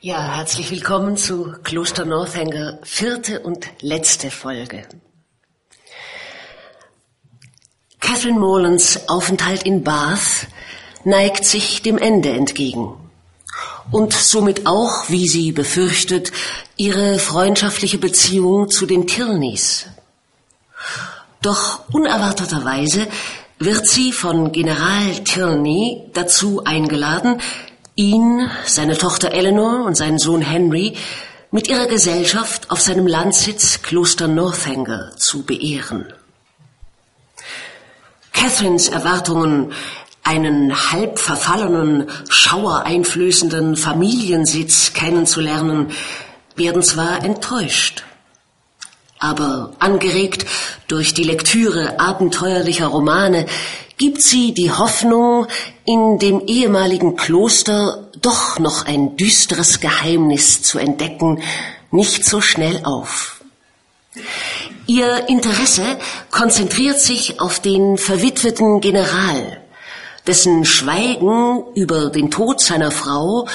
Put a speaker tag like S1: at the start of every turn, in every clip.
S1: Ja, herzlich willkommen zu Kloster Northanger, vierte und letzte Folge. Catherine Morlands Aufenthalt in Bath neigt sich dem Ende entgegen. Und somit auch, wie sie befürchtet, ihre freundschaftliche Beziehung zu den Tilneys. Doch unerwarteterweise wird sie von General Tilney dazu eingeladen, ihn, seine Tochter Eleanor und seinen Sohn Henry mit ihrer Gesellschaft auf seinem Landsitz Kloster Northanger zu beehren. Catherines Erwartungen, einen halb verfallenen, schauereinflößenden Familiensitz kennenzulernen, werden zwar enttäuscht, aber angeregt durch die Lektüre abenteuerlicher Romane gibt sie die Hoffnung, in dem ehemaligen Kloster doch noch ein düsteres Geheimnis zu entdecken, nicht so schnell auf. Ihr Interesse konzentriert sich auf den verwitweten General, dessen Schweigen über den Tod seiner Frau,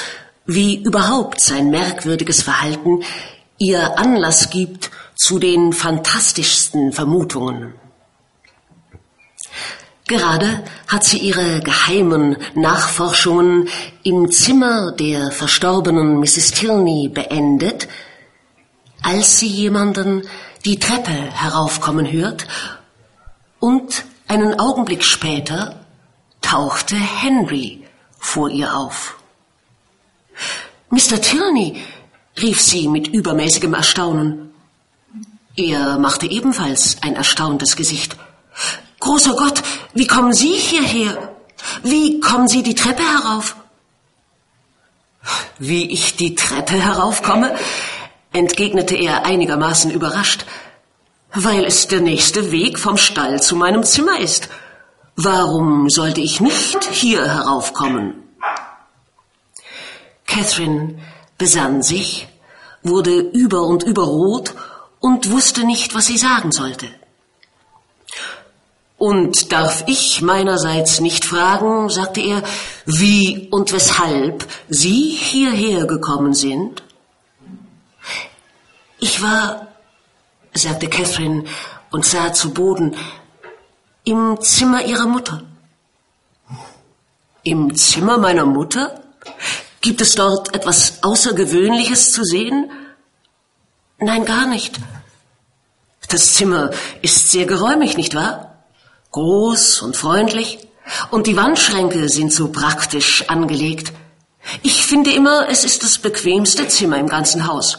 S1: wie überhaupt sein merkwürdiges Verhalten, ihr Anlass gibt zu den fantastischsten Vermutungen. Gerade hat sie ihre geheimen Nachforschungen im Zimmer der verstorbenen Mrs. Tilney beendet, als sie jemanden die Treppe heraufkommen hört und einen Augenblick später tauchte Henry vor ihr auf. Mr. Tilney, rief sie mit übermäßigem Erstaunen. Er machte ebenfalls ein erstauntes Gesicht. Großer Gott, wie kommen Sie hierher? Wie kommen Sie die Treppe herauf? Wie ich die Treppe heraufkomme? entgegnete er einigermaßen überrascht. Weil es der nächste Weg vom Stall zu meinem Zimmer ist. Warum sollte ich nicht hier heraufkommen? Catherine besann sich, wurde über und über rot und wusste nicht, was sie sagen sollte. Und darf ich meinerseits nicht fragen, sagte er, wie und weshalb Sie hierher gekommen sind? Ich war, sagte Catherine und sah zu Boden, im Zimmer ihrer Mutter. Im Zimmer meiner Mutter? Gibt es dort etwas Außergewöhnliches zu sehen? Nein, gar nicht. Das Zimmer ist sehr geräumig, nicht wahr? groß und freundlich, und die Wandschränke sind so praktisch angelegt. Ich finde immer, es ist das bequemste Zimmer im ganzen Haus.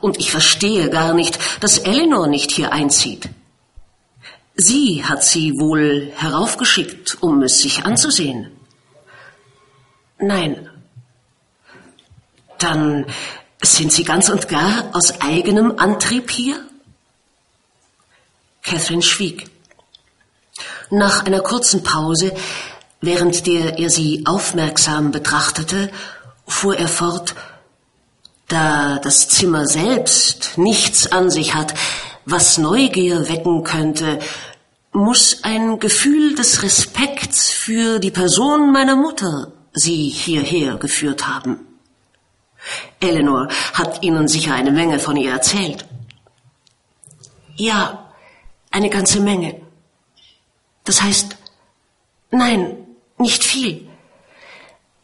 S1: Und ich verstehe gar nicht, dass Eleanor nicht hier einzieht. Sie hat sie wohl heraufgeschickt, um es sich anzusehen. Nein. Dann sind Sie ganz und gar aus eigenem Antrieb hier? Catherine schwieg. Nach einer kurzen Pause, während der er sie aufmerksam betrachtete, fuhr er fort, da das Zimmer selbst nichts an sich hat, was Neugier wecken könnte, muss ein Gefühl des Respekts für die Person meiner Mutter sie hierher geführt haben. Eleanor hat Ihnen sicher eine Menge von ihr erzählt. Ja, eine ganze Menge. Das heißt, nein, nicht viel.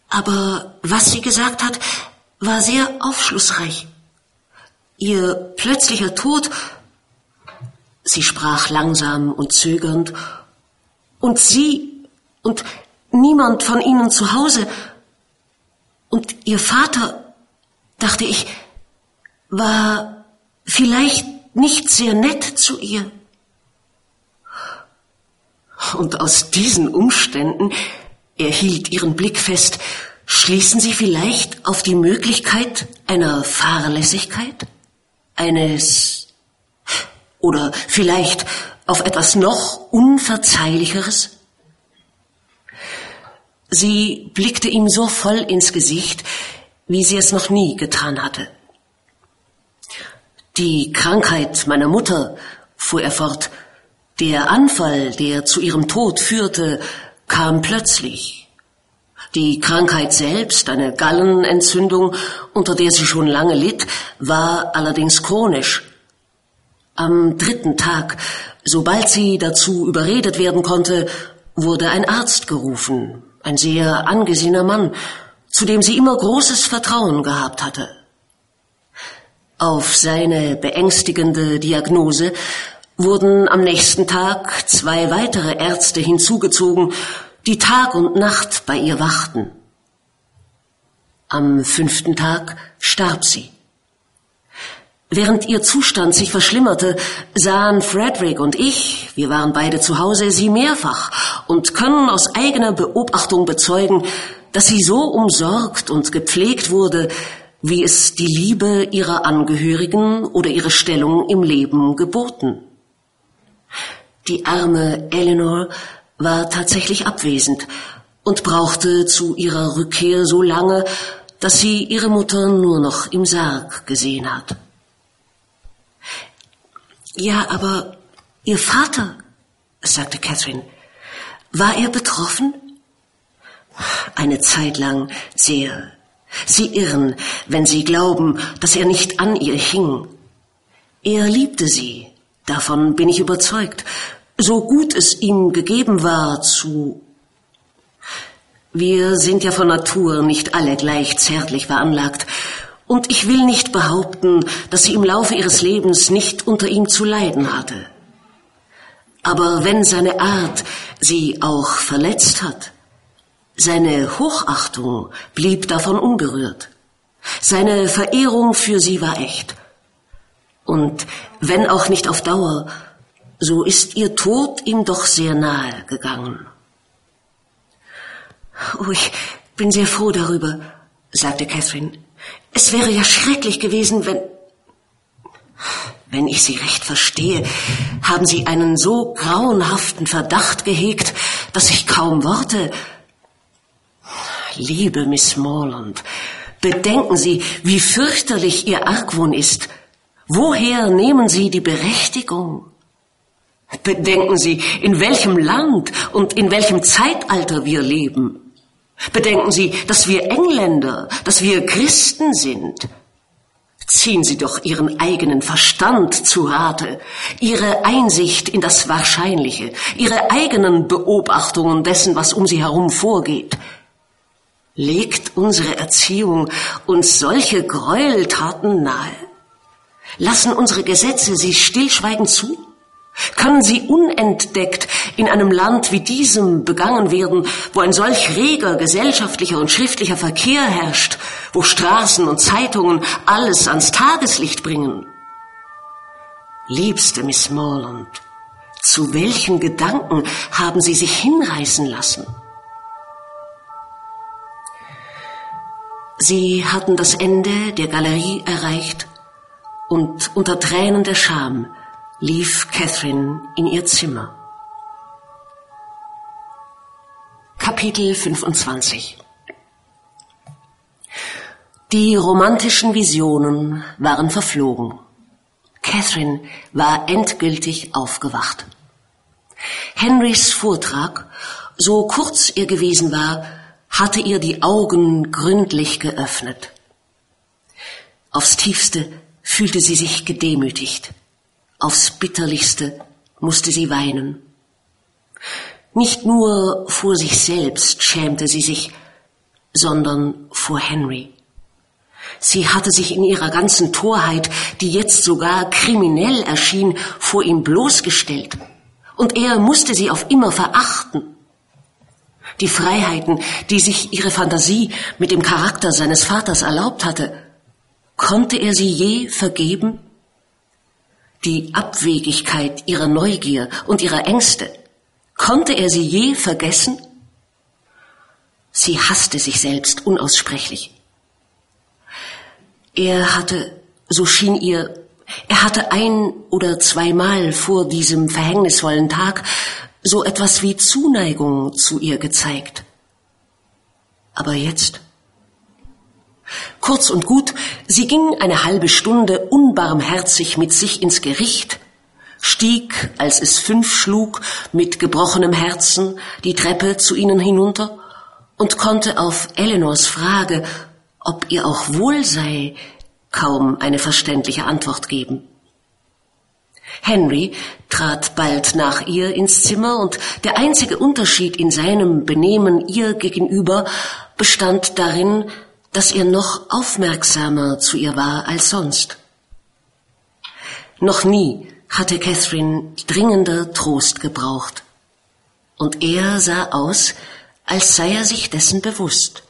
S1: Aber was sie gesagt hat, war sehr aufschlussreich. Ihr plötzlicher Tod, sie sprach langsam und zögernd, und sie und niemand von ihnen zu Hause, und ihr Vater, dachte ich, war vielleicht nicht sehr nett zu ihr. Und aus diesen Umständen, er hielt ihren Blick fest, schließen Sie vielleicht auf die Möglichkeit einer Fahrlässigkeit? Eines oder vielleicht auf etwas noch Unverzeihlicheres? Sie blickte ihm so voll ins Gesicht, wie sie es noch nie getan hatte. Die Krankheit meiner Mutter, fuhr er fort, der Anfall, der zu ihrem Tod führte, kam plötzlich. Die Krankheit selbst, eine Gallenentzündung, unter der sie schon lange litt, war allerdings chronisch. Am dritten Tag, sobald sie dazu überredet werden konnte, wurde ein Arzt gerufen, ein sehr angesehener Mann, zu dem sie immer großes Vertrauen gehabt hatte. Auf seine beängstigende Diagnose wurden am nächsten Tag zwei weitere Ärzte hinzugezogen, die Tag und Nacht bei ihr wachten. Am fünften Tag starb sie. Während ihr Zustand sich verschlimmerte, sahen Frederick und ich, wir waren beide zu Hause, sie mehrfach und können aus eigener Beobachtung bezeugen, dass sie so umsorgt und gepflegt wurde, wie es die Liebe ihrer Angehörigen oder ihre Stellung im Leben geboten. Die arme Eleanor war tatsächlich abwesend und brauchte zu ihrer Rückkehr so lange, dass sie ihre Mutter nur noch im Sarg gesehen hat. Ja, aber Ihr Vater, sagte Catherine, war er betroffen? Eine Zeit lang sehr. Sie irren, wenn Sie glauben, dass er nicht an ihr hing. Er liebte sie, davon bin ich überzeugt, so gut es ihm gegeben war zu. Wir sind ja von Natur nicht alle gleich zärtlich veranlagt, und ich will nicht behaupten, dass sie im Laufe ihres Lebens nicht unter ihm zu leiden hatte. Aber wenn seine Art sie auch verletzt hat, seine Hochachtung blieb davon unberührt. Seine Verehrung für sie war echt. Und wenn auch nicht auf Dauer, so ist ihr Tod ihm doch sehr nahe gegangen. Oh, ich bin sehr froh darüber, sagte Catherine. Es wäre ja schrecklich gewesen, wenn... Wenn ich Sie recht verstehe, haben Sie einen so grauenhaften Verdacht gehegt, dass ich kaum Worte. Liebe Miss Morland, bedenken Sie, wie fürchterlich Ihr Argwohn ist. Woher nehmen Sie die Berechtigung? Bedenken Sie, in welchem Land und in welchem Zeitalter wir leben. Bedenken Sie, dass wir Engländer, dass wir Christen sind. Ziehen Sie doch Ihren eigenen Verstand zu Rate, Ihre Einsicht in das Wahrscheinliche, Ihre eigenen Beobachtungen dessen, was um Sie herum vorgeht. Legt unsere Erziehung uns solche Gräueltaten nahe? Lassen unsere Gesetze sie stillschweigend zu? Können sie unentdeckt in einem Land wie diesem begangen werden, wo ein solch reger gesellschaftlicher und schriftlicher Verkehr herrscht, wo Straßen und Zeitungen alles ans Tageslicht bringen? Liebste Miss Morland, zu welchen Gedanken haben Sie sich hinreißen lassen? Sie hatten das Ende der Galerie erreicht und unter Tränen der Scham lief Catherine in ihr Zimmer. Kapitel 25 Die romantischen Visionen waren verflogen. Catherine war endgültig aufgewacht. Henrys Vortrag, so kurz er gewesen war, hatte ihr die Augen gründlich geöffnet. Aufs tiefste fühlte sie sich gedemütigt. Aufs bitterlichste musste sie weinen. Nicht nur vor sich selbst schämte sie sich, sondern vor Henry. Sie hatte sich in ihrer ganzen Torheit, die jetzt sogar kriminell erschien, vor ihm bloßgestellt. Und er musste sie auf immer verachten. Die Freiheiten, die sich ihre Fantasie mit dem Charakter seines Vaters erlaubt hatte, konnte er sie je vergeben? die Abwegigkeit ihrer Neugier und ihrer Ängste. Konnte er sie je vergessen? Sie hasste sich selbst unaussprechlich. Er hatte, so schien ihr, er hatte ein oder zweimal vor diesem verhängnisvollen Tag so etwas wie Zuneigung zu ihr gezeigt. Aber jetzt? Kurz und gut, sie ging eine halbe Stunde unbarmherzig mit sich ins Gericht, stieg, als es fünf schlug, mit gebrochenem Herzen die Treppe zu ihnen hinunter und konnte auf Eleanors Frage, ob ihr auch wohl sei, kaum eine verständliche Antwort geben. Henry trat bald nach ihr ins Zimmer und der einzige Unterschied in seinem Benehmen ihr gegenüber bestand darin, dass er noch aufmerksamer zu ihr war als sonst. Noch nie hatte Catherine dringender Trost gebraucht. Und er sah aus, als sei er sich dessen bewusst.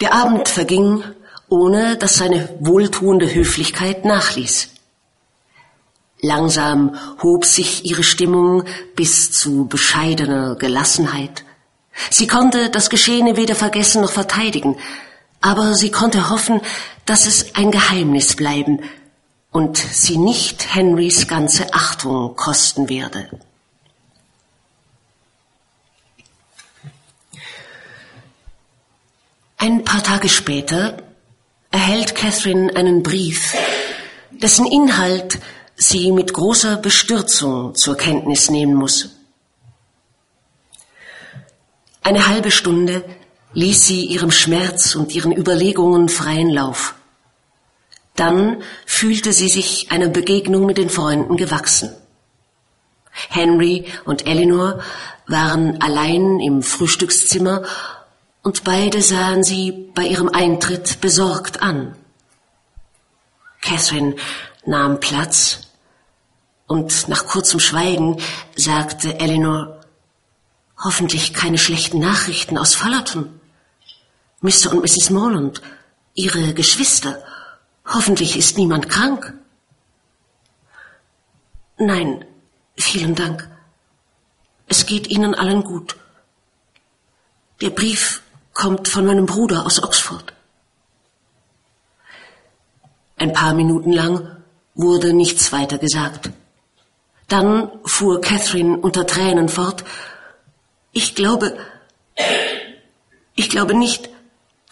S1: Der Abend verging, ohne dass seine wohltuende Höflichkeit nachließ. Langsam hob sich ihre Stimmung bis zu bescheidener Gelassenheit. Sie konnte das Geschehene weder vergessen noch verteidigen, aber sie konnte hoffen, dass es ein Geheimnis bleiben und sie nicht Henrys ganze Achtung kosten werde. Ein paar Tage später erhält Catherine einen Brief, dessen Inhalt sie mit großer Bestürzung zur Kenntnis nehmen muss. Eine halbe Stunde ließ sie ihrem Schmerz und ihren Überlegungen freien Lauf. Dann fühlte sie sich einer Begegnung mit den Freunden gewachsen. Henry und Eleanor waren allein im Frühstückszimmer und beide sahen sie bei ihrem Eintritt besorgt an. Catherine nahm Platz und nach kurzem Schweigen sagte Eleanor, hoffentlich keine schlechten Nachrichten aus Fullerton. Mr. und Mrs. Morland, ihre Geschwister, hoffentlich ist niemand krank. Nein, vielen Dank. Es geht Ihnen allen gut. Der Brief kommt von meinem Bruder aus Oxford. Ein paar Minuten lang wurde nichts weiter gesagt. Dann fuhr Catherine unter Tränen fort. Ich glaube, ich glaube nicht,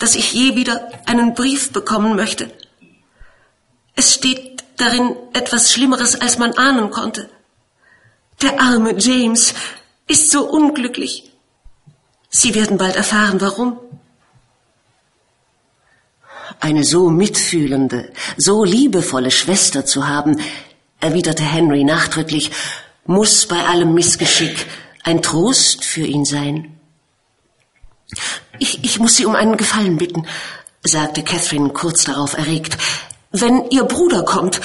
S1: dass ich je wieder einen Brief bekommen möchte. Es steht darin etwas Schlimmeres, als man ahnen konnte. Der arme James ist so unglücklich. Sie werden bald erfahren, warum. Eine so mitfühlende, so liebevolle Schwester zu haben, erwiderte Henry nachdrücklich, muss bei allem Missgeschick ein Trost für ihn sein. Ich, ich muss Sie um einen Gefallen bitten, sagte Catherine kurz darauf erregt. Wenn Ihr Bruder kommt,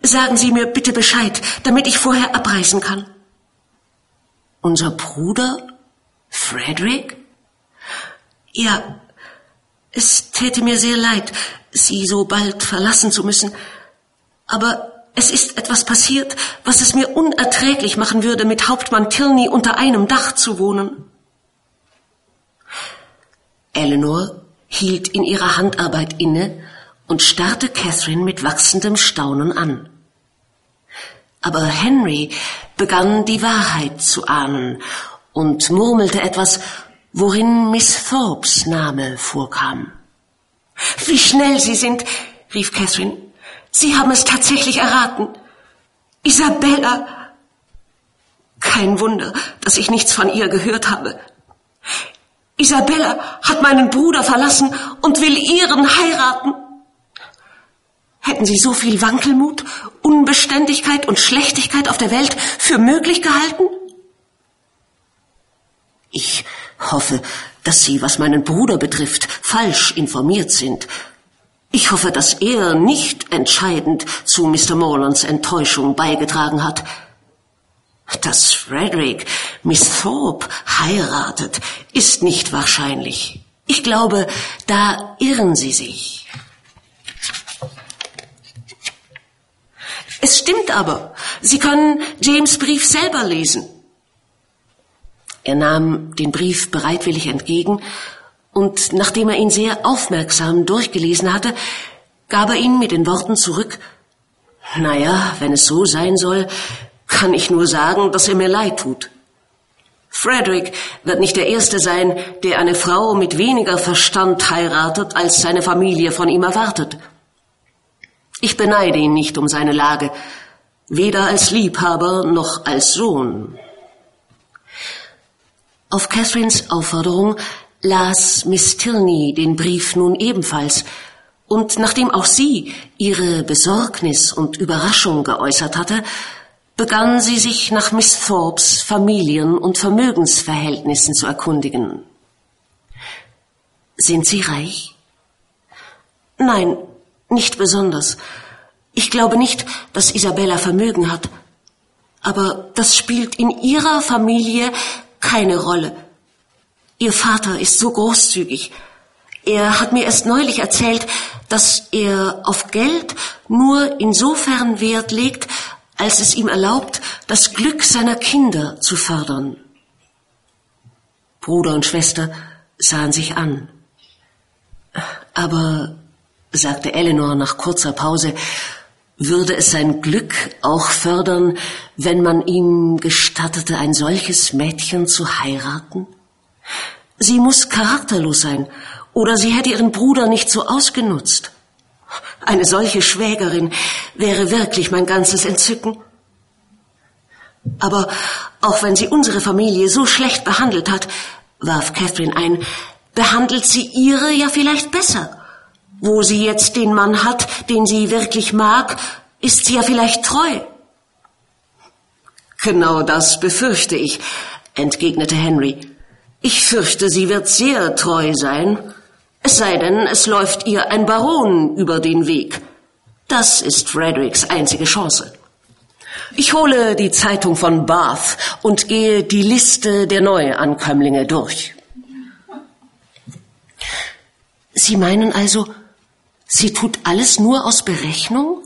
S1: sagen Sie mir bitte Bescheid, damit ich vorher abreisen kann. Unser Bruder? Frederick? Ja, es täte mir sehr leid, Sie so bald verlassen zu müssen, aber es ist etwas passiert, was es mir unerträglich machen würde, mit Hauptmann Tilney unter einem Dach zu wohnen. Eleanor hielt in ihrer Handarbeit inne und starrte Catherine mit wachsendem Staunen an. Aber Henry begann die Wahrheit zu ahnen und murmelte etwas, worin Miss Thorpes Name vorkam. Wie schnell Sie sind, rief Catherine. Sie haben es tatsächlich erraten. Isabella. Kein Wunder, dass ich nichts von ihr gehört habe. Isabella hat meinen Bruder verlassen und will ihren heiraten. Hätten Sie so viel Wankelmut, Unbeständigkeit und Schlechtigkeit auf der Welt für möglich gehalten? Ich hoffe, dass Sie, was meinen Bruder betrifft, falsch informiert sind. Ich hoffe, dass er nicht entscheidend zu Mr. Morlands Enttäuschung beigetragen hat. Dass Frederick Miss Thorpe heiratet, ist nicht wahrscheinlich. Ich glaube, da irren Sie sich. Es stimmt aber. Sie können James Brief selber lesen. Er nahm den Brief bereitwillig entgegen und nachdem er ihn sehr aufmerksam durchgelesen hatte, gab er ihn mit den Worten zurück, naja, wenn es so sein soll, kann ich nur sagen, dass er mir leid tut. Frederick wird nicht der Erste sein, der eine Frau mit weniger Verstand heiratet, als seine Familie von ihm erwartet. Ich beneide ihn nicht um seine Lage, weder als Liebhaber noch als Sohn. Auf Catherines Aufforderung las Miss Tilney den Brief nun ebenfalls, und nachdem auch sie ihre Besorgnis und Überraschung geäußert hatte, begann sie sich nach Miss Thorpes Familien- und Vermögensverhältnissen zu erkundigen. Sind Sie reich? Nein, nicht besonders. Ich glaube nicht, dass Isabella Vermögen hat. Aber das spielt in ihrer Familie keine Rolle. Ihr Vater ist so großzügig. Er hat mir erst neulich erzählt, dass er auf Geld nur insofern Wert legt, als es ihm erlaubt, das Glück seiner Kinder zu fördern. Bruder und Schwester sahen sich an. Aber, sagte Eleanor nach kurzer Pause, würde es sein Glück auch fördern, wenn man ihm gestattete, ein solches Mädchen zu heiraten? Sie muss charakterlos sein, oder sie hätte ihren Bruder nicht so ausgenutzt. Eine solche Schwägerin wäre wirklich mein ganzes Entzücken. Aber auch wenn sie unsere Familie so schlecht behandelt hat, warf Catherine ein, behandelt sie ihre ja vielleicht besser. Wo sie jetzt den Mann hat, den sie wirklich mag, ist sie ja vielleicht treu. Genau das befürchte ich, entgegnete Henry. Ich fürchte, sie wird sehr treu sein. Es sei denn, es läuft ihr ein Baron über den Weg. Das ist Fredericks einzige Chance. Ich hole die Zeitung von Bath und gehe die Liste der Neuankömmlinge durch. Sie meinen also, sie tut alles nur aus Berechnung?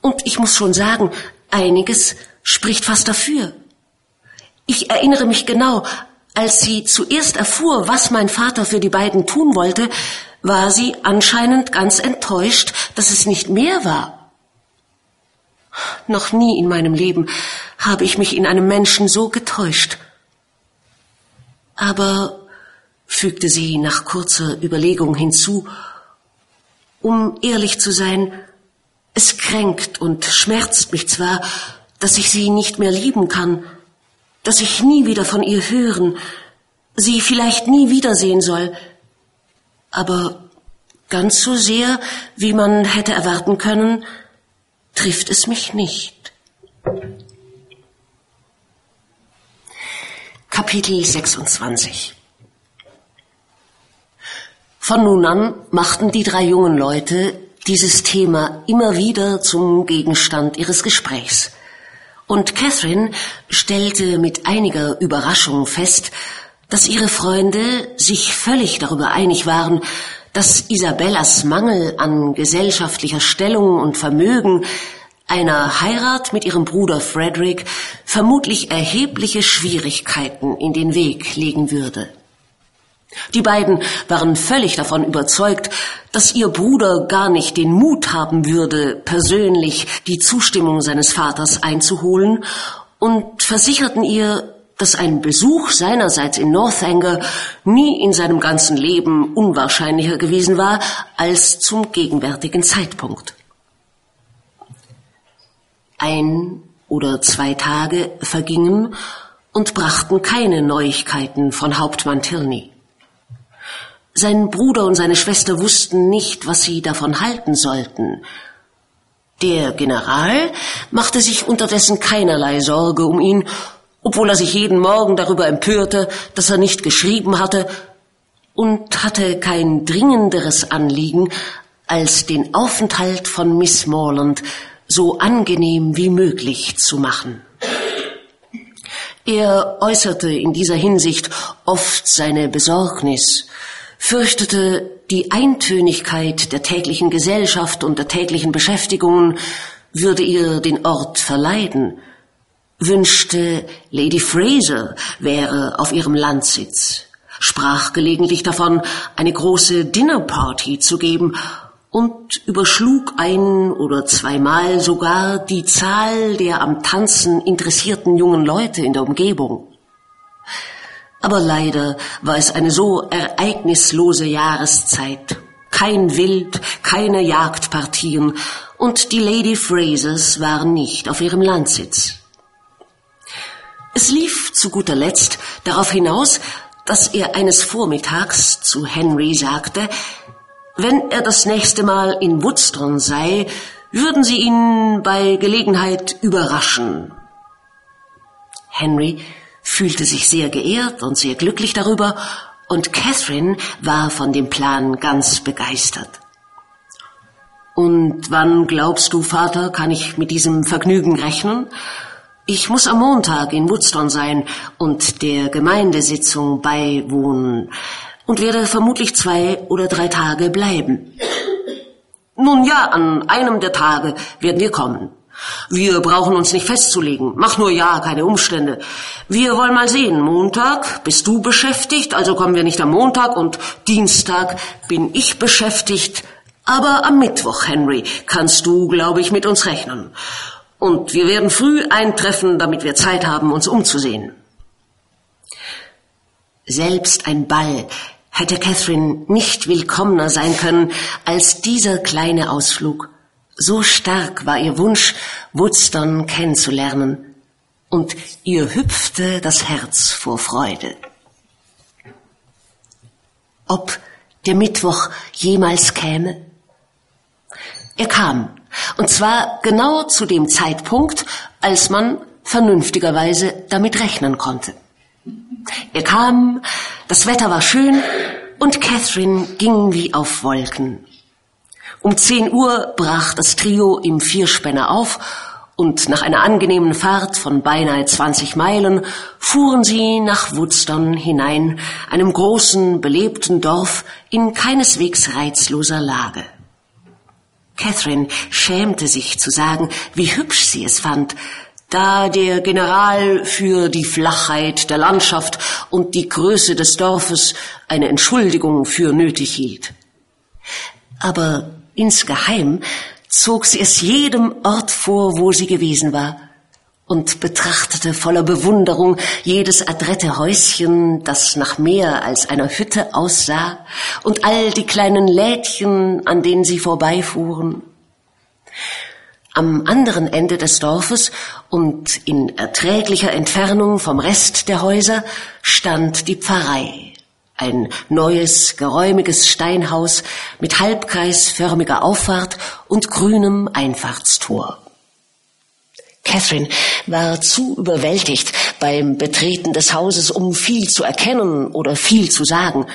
S1: Und ich muss schon sagen, einiges spricht fast dafür. Ich erinnere mich genau, als sie zuerst erfuhr, was mein Vater für die beiden tun wollte, war sie anscheinend ganz enttäuscht, dass es nicht mehr war. Noch nie in meinem Leben habe ich mich in einem Menschen so getäuscht. Aber, fügte sie nach kurzer Überlegung hinzu, um ehrlich zu sein, es kränkt und schmerzt mich zwar, dass ich sie nicht mehr lieben kann, dass ich nie wieder von ihr hören, sie vielleicht nie wiedersehen soll, aber ganz so sehr, wie man hätte erwarten können, trifft es mich nicht. Kapitel 26 Von nun an machten die drei jungen Leute dieses Thema immer wieder zum Gegenstand ihres Gesprächs. Und Catherine stellte mit einiger Überraschung fest, dass ihre Freunde sich völlig darüber einig waren, dass Isabellas Mangel an gesellschaftlicher Stellung und Vermögen einer Heirat mit ihrem Bruder Frederick vermutlich erhebliche Schwierigkeiten in den Weg legen würde. Die beiden waren völlig davon überzeugt, dass ihr Bruder gar nicht den Mut haben würde, persönlich die Zustimmung seines Vaters einzuholen und versicherten ihr, dass ein Besuch seinerseits in Northanger nie in seinem ganzen Leben unwahrscheinlicher gewesen war als zum gegenwärtigen Zeitpunkt. Ein oder zwei Tage vergingen und brachten keine Neuigkeiten von Hauptmann Tilney. Sein Bruder und seine Schwester wussten nicht, was sie davon halten sollten. Der General machte sich unterdessen keinerlei Sorge um ihn, obwohl er sich jeden Morgen darüber empörte, dass er nicht geschrieben hatte, und hatte kein dringenderes Anliegen, als den Aufenthalt von Miss Morland so angenehm wie möglich zu machen. Er äußerte in dieser Hinsicht oft seine Besorgnis, fürchtete die Eintönigkeit der täglichen Gesellschaft und der täglichen Beschäftigungen würde ihr den Ort verleiden, wünschte, Lady Fraser wäre auf ihrem Landsitz, sprach gelegentlich davon, eine große Dinnerparty zu geben und überschlug ein oder zweimal sogar die Zahl der am Tanzen interessierten jungen Leute in der Umgebung. Aber leider war es eine so ereignislose Jahreszeit. Kein Wild, keine Jagdpartien und die Lady Frasers waren nicht auf ihrem Landsitz. Es lief zu guter Letzt darauf hinaus, dass er eines Vormittags zu Henry sagte, wenn er das nächste Mal in Woodstone sei, würden sie ihn bei Gelegenheit überraschen. Henry fühlte sich sehr geehrt und sehr glücklich darüber, und Catherine war von dem Plan ganz begeistert. Und wann glaubst du, Vater, kann ich mit diesem Vergnügen rechnen? Ich muss am Montag in Woodstone sein und der Gemeindesitzung beiwohnen und werde vermutlich zwei oder drei Tage bleiben. Nun ja, an einem der Tage werden wir kommen. Wir brauchen uns nicht festzulegen. Mach nur ja, keine Umstände. Wir wollen mal sehen. Montag bist du beschäftigt, also kommen wir nicht am Montag und Dienstag bin ich beschäftigt. Aber am Mittwoch, Henry, kannst du, glaube ich, mit uns rechnen. Und wir werden früh eintreffen, damit wir Zeit haben, uns umzusehen. Selbst ein Ball hätte Catherine nicht willkommener sein können als dieser kleine Ausflug. So stark war ihr Wunsch, Woodstone kennenzulernen, und ihr hüpfte das Herz vor Freude. Ob der Mittwoch jemals käme? Er kam, und zwar genau zu dem Zeitpunkt, als man vernünftigerweise damit rechnen konnte. Er kam, das Wetter war schön und Catherine ging wie auf Wolken. Um zehn Uhr brach das Trio im Vierspänner auf und nach einer angenehmen Fahrt von beinahe 20 Meilen fuhren sie nach Woodstone hinein, einem großen, belebten Dorf in keineswegs reizloser Lage. Catherine schämte sich zu sagen, wie hübsch sie es fand, da der General für die Flachheit der Landschaft und die Größe des Dorfes eine Entschuldigung für nötig hielt. Aber insgeheim zog sie es jedem Ort vor, wo sie gewesen war, und betrachtete voller Bewunderung jedes adrette Häuschen, das nach mehr als einer Hütte aussah, und all die kleinen Lädchen, an denen sie vorbeifuhren. Am anderen Ende des Dorfes und in erträglicher Entfernung vom Rest der Häuser stand die Pfarrei. Ein neues, geräumiges Steinhaus mit halbkreisförmiger Auffahrt und grünem Einfahrtstor. Catherine war zu überwältigt beim Betreten des Hauses, um viel zu erkennen oder viel zu sagen.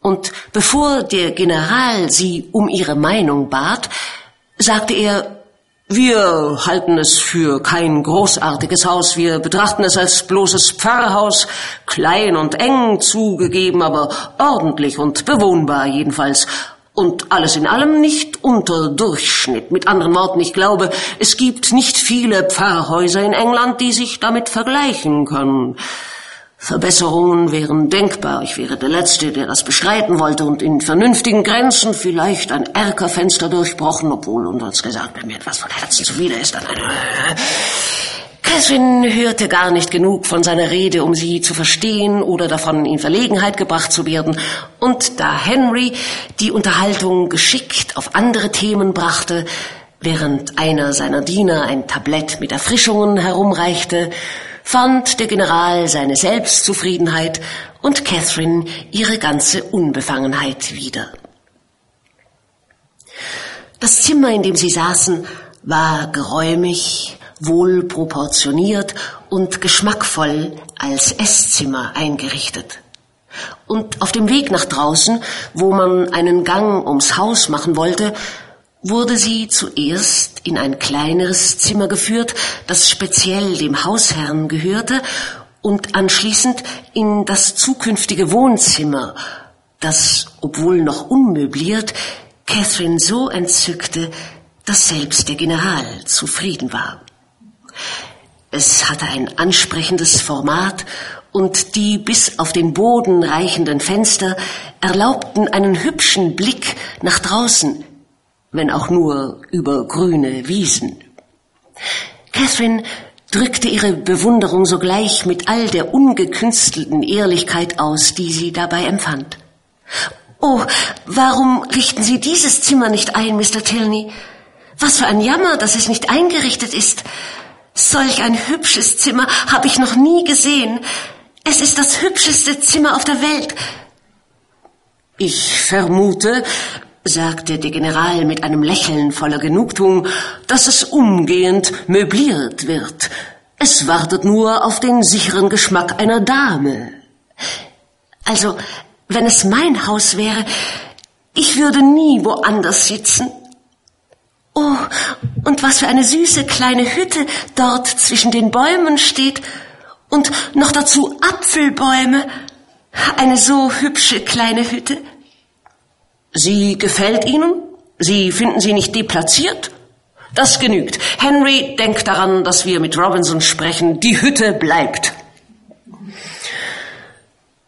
S1: Und bevor der General sie um ihre Meinung bat, sagte er, wir halten es für kein großartiges Haus. Wir betrachten es als bloßes Pfarrhaus, klein und eng zugegeben, aber ordentlich und bewohnbar jedenfalls. Und alles in allem nicht unter Durchschnitt. Mit anderen Worten, ich glaube, es gibt nicht viele Pfarrhäuser in England, die sich damit vergleichen können. Verbesserungen wären denkbar. Ich wäre der Letzte, der das bestreiten wollte und in vernünftigen Grenzen vielleicht ein Erkerfenster durchbrochen, obwohl uns gesagt, wenn mir etwas von Herzen zuwider ist, dann. Catherine hörte gar nicht genug von seiner Rede, um sie zu verstehen oder davon in Verlegenheit gebracht zu werden. Und da Henry die Unterhaltung geschickt auf andere Themen brachte, während einer seiner Diener ein Tablett mit Erfrischungen herumreichte, fand der General seine Selbstzufriedenheit und Catherine ihre ganze Unbefangenheit wieder. Das Zimmer, in dem sie saßen, war geräumig, wohl proportioniert und geschmackvoll als Esszimmer eingerichtet. Und auf dem Weg nach draußen, wo man einen Gang ums Haus machen wollte, wurde sie zuerst in ein kleineres Zimmer geführt, das speziell dem Hausherrn gehörte, und anschließend in das zukünftige Wohnzimmer, das, obwohl noch unmöbliert, Catherine so entzückte, dass selbst der General zufrieden war. Es hatte ein ansprechendes Format und die bis auf den Boden reichenden Fenster erlaubten einen hübschen Blick nach draußen wenn auch nur über grüne Wiesen. Catherine drückte ihre Bewunderung sogleich mit all der ungekünstelten Ehrlichkeit aus, die sie dabei empfand. Oh, warum richten Sie dieses Zimmer nicht ein, Mr. Tilney? Was für ein Jammer, dass es nicht eingerichtet ist. Solch ein hübsches Zimmer habe ich noch nie gesehen. Es ist das hübscheste Zimmer auf der Welt.
S2: Ich vermute, sagte der General mit einem Lächeln voller Genugtuung, dass es umgehend möbliert wird. Es wartet nur auf den sicheren Geschmack einer Dame.
S1: Also, wenn es mein Haus wäre, ich würde nie woanders sitzen. Oh, und was für eine süße kleine Hütte dort zwischen den Bäumen steht. Und noch dazu Apfelbäume. Eine so hübsche kleine Hütte.
S2: Sie gefällt Ihnen? Sie finden sie nicht deplatziert? Das genügt. Henry, denkt daran, dass wir mit Robinson sprechen. Die Hütte bleibt.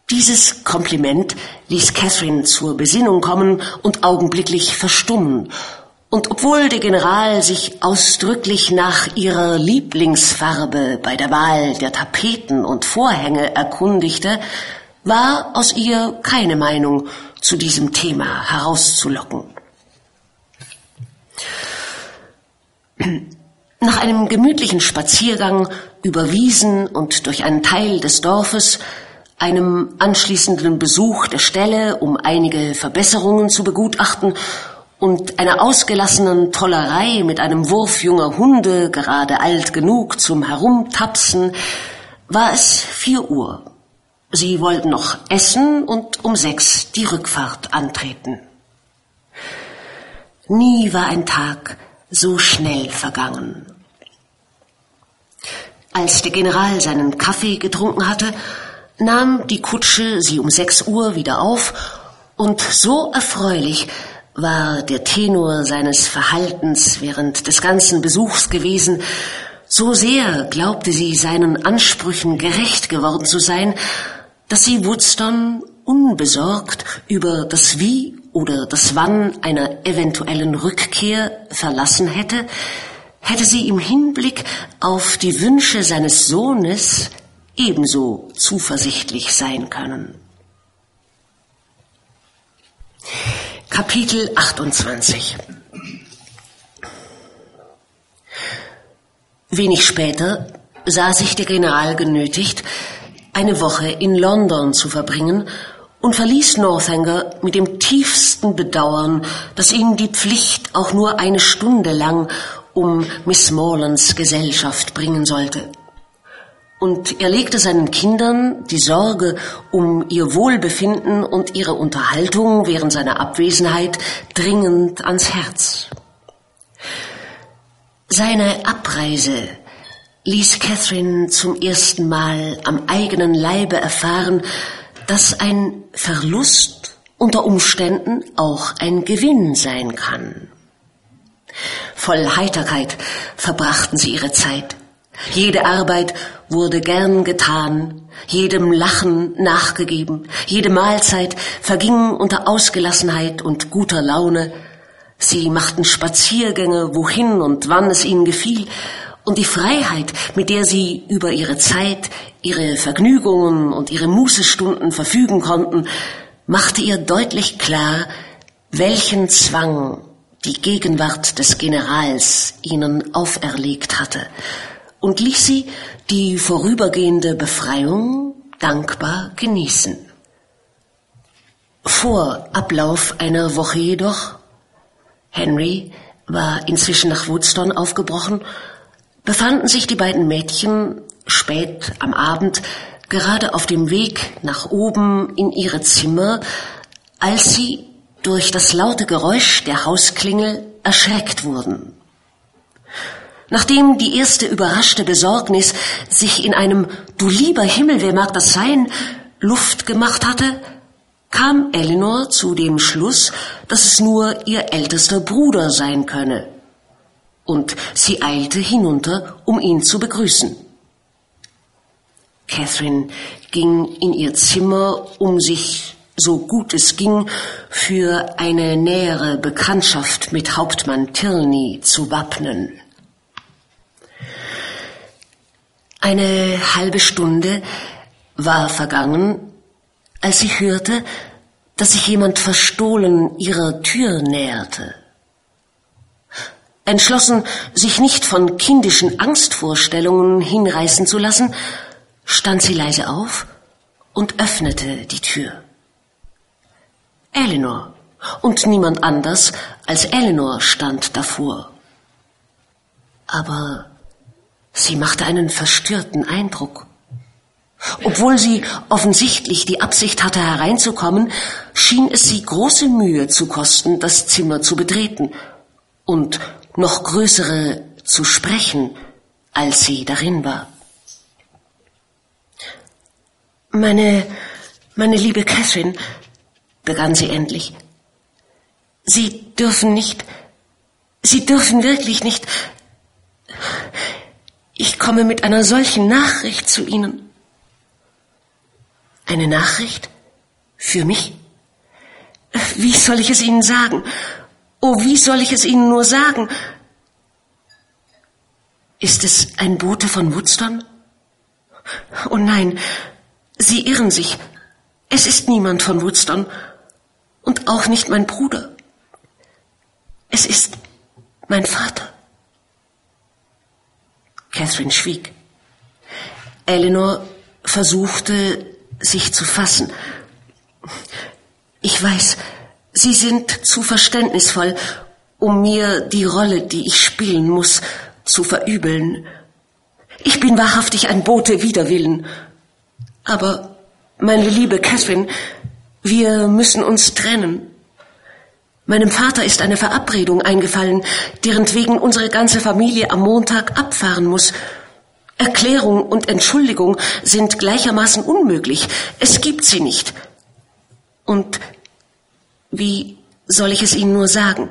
S1: Dieses Kompliment ließ Catherine zur Besinnung kommen und augenblicklich verstummen. Und obwohl der General sich ausdrücklich nach ihrer Lieblingsfarbe bei der Wahl der Tapeten und Vorhänge erkundigte, war aus ihr keine Meinung zu diesem Thema herauszulocken. Nach einem gemütlichen Spaziergang über Wiesen und durch einen Teil des Dorfes, einem anschließenden Besuch der Stelle, um einige Verbesserungen zu begutachten, und einer ausgelassenen Tollerei mit einem Wurf junger Hunde, gerade alt genug zum Herumtapsen, war es vier Uhr. Sie wollten noch essen und um sechs die Rückfahrt antreten. Nie war ein Tag so schnell vergangen. Als der General seinen Kaffee getrunken hatte, nahm die Kutsche sie um sechs Uhr wieder auf, und so erfreulich war der Tenor seines Verhaltens während des ganzen Besuchs gewesen, so sehr glaubte sie seinen Ansprüchen gerecht geworden zu sein, dass sie Woodston unbesorgt über das Wie oder das Wann einer eventuellen Rückkehr verlassen hätte, hätte sie im Hinblick auf die Wünsche seines Sohnes ebenso zuversichtlich sein können. Kapitel 28 Wenig später sah sich der General genötigt, eine Woche in London zu verbringen und verließ Northanger mit dem tiefsten Bedauern, dass ihn die Pflicht auch nur eine Stunde lang um Miss Morlands Gesellschaft bringen sollte. Und er legte seinen Kindern die Sorge um ihr Wohlbefinden und ihre Unterhaltung während seiner Abwesenheit dringend ans Herz. Seine Abreise ließ Catherine zum ersten Mal am eigenen Leibe erfahren, dass ein Verlust unter Umständen auch ein Gewinn sein kann. Voll Heiterkeit verbrachten sie ihre Zeit. Jede Arbeit wurde gern getan, jedem Lachen nachgegeben, jede Mahlzeit verging unter Ausgelassenheit und guter Laune. Sie machten Spaziergänge, wohin und wann es ihnen gefiel, und die Freiheit, mit der sie über ihre Zeit, ihre Vergnügungen und ihre Mußestunden verfügen konnten, machte ihr deutlich klar, welchen Zwang die Gegenwart des Generals ihnen auferlegt hatte und ließ sie die vorübergehende Befreiung dankbar genießen. Vor Ablauf einer Woche jedoch, Henry war inzwischen nach Woodstone aufgebrochen befanden sich die beiden Mädchen spät am Abend gerade auf dem Weg nach oben in ihre Zimmer, als sie durch das laute Geräusch der Hausklingel erschreckt wurden. Nachdem die erste überraschte Besorgnis sich in einem Du lieber Himmel, wer mag das sein, Luft gemacht hatte, kam Eleanor zu dem Schluss, dass es nur ihr ältester Bruder sein könne und sie eilte hinunter, um ihn zu begrüßen. Catherine ging in ihr Zimmer, um sich, so gut es ging, für eine nähere Bekanntschaft mit Hauptmann Tilney zu wappnen. Eine halbe Stunde war vergangen, als sie hörte, dass sich jemand verstohlen ihrer Tür näherte. Entschlossen, sich nicht von kindischen Angstvorstellungen hinreißen zu lassen, stand sie leise auf und öffnete die Tür. Eleanor und niemand anders als Eleanor stand davor. Aber sie machte einen verstörten Eindruck. Obwohl sie offensichtlich die Absicht hatte hereinzukommen, schien es sie große Mühe zu kosten, das Zimmer zu betreten und noch größere zu sprechen, als sie darin war. Meine, meine liebe Catherine, begann sie endlich, Sie dürfen nicht, Sie dürfen wirklich nicht, ich komme mit einer solchen Nachricht zu Ihnen. Eine Nachricht? Für mich? Wie soll ich es Ihnen sagen? Oh, wie soll ich es Ihnen nur sagen? Ist es ein Bote von Woodstone? Oh nein, Sie irren sich. Es ist niemand von Woodstone und auch nicht mein Bruder. Es ist mein Vater. Catherine schwieg. Eleanor versuchte, sich zu fassen. Ich weiß, Sie sind zu verständnisvoll, um mir die Rolle, die ich spielen muss, zu verübeln. Ich bin wahrhaftig ein Bote wider Willen. Aber, meine liebe Catherine, wir müssen uns trennen. Meinem Vater ist eine Verabredung eingefallen, deren wegen unsere ganze Familie am Montag abfahren muss. Erklärung und Entschuldigung sind gleichermaßen unmöglich. Es gibt sie nicht. Und wie soll ich es Ihnen nur sagen?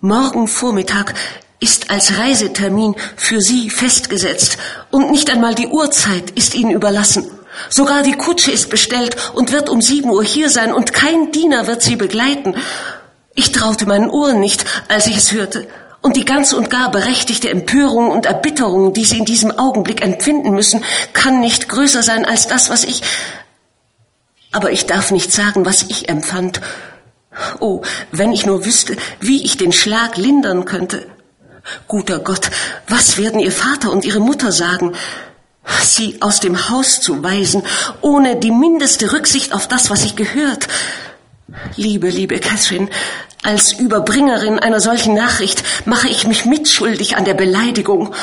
S1: Morgen Vormittag ist als Reisetermin für Sie festgesetzt und nicht einmal die Uhrzeit ist Ihnen überlassen. Sogar die Kutsche ist bestellt und wird um sieben Uhr hier sein und kein Diener wird Sie begleiten. Ich traute meinen Ohren nicht, als ich es hörte und die ganz und gar berechtigte Empörung und Erbitterung, die Sie in diesem Augenblick empfinden müssen, kann nicht größer sein als das, was ich. Aber ich darf nicht sagen, was ich empfand. Oh, wenn ich nur wüsste, wie ich den Schlag lindern könnte. Guter Gott, was werden Ihr Vater und Ihre Mutter sagen? Sie aus dem Haus zu weisen, ohne die mindeste Rücksicht auf das, was ich gehört. Liebe, liebe Catherine, als Überbringerin einer solchen Nachricht mache ich mich mitschuldig an der Beleidigung.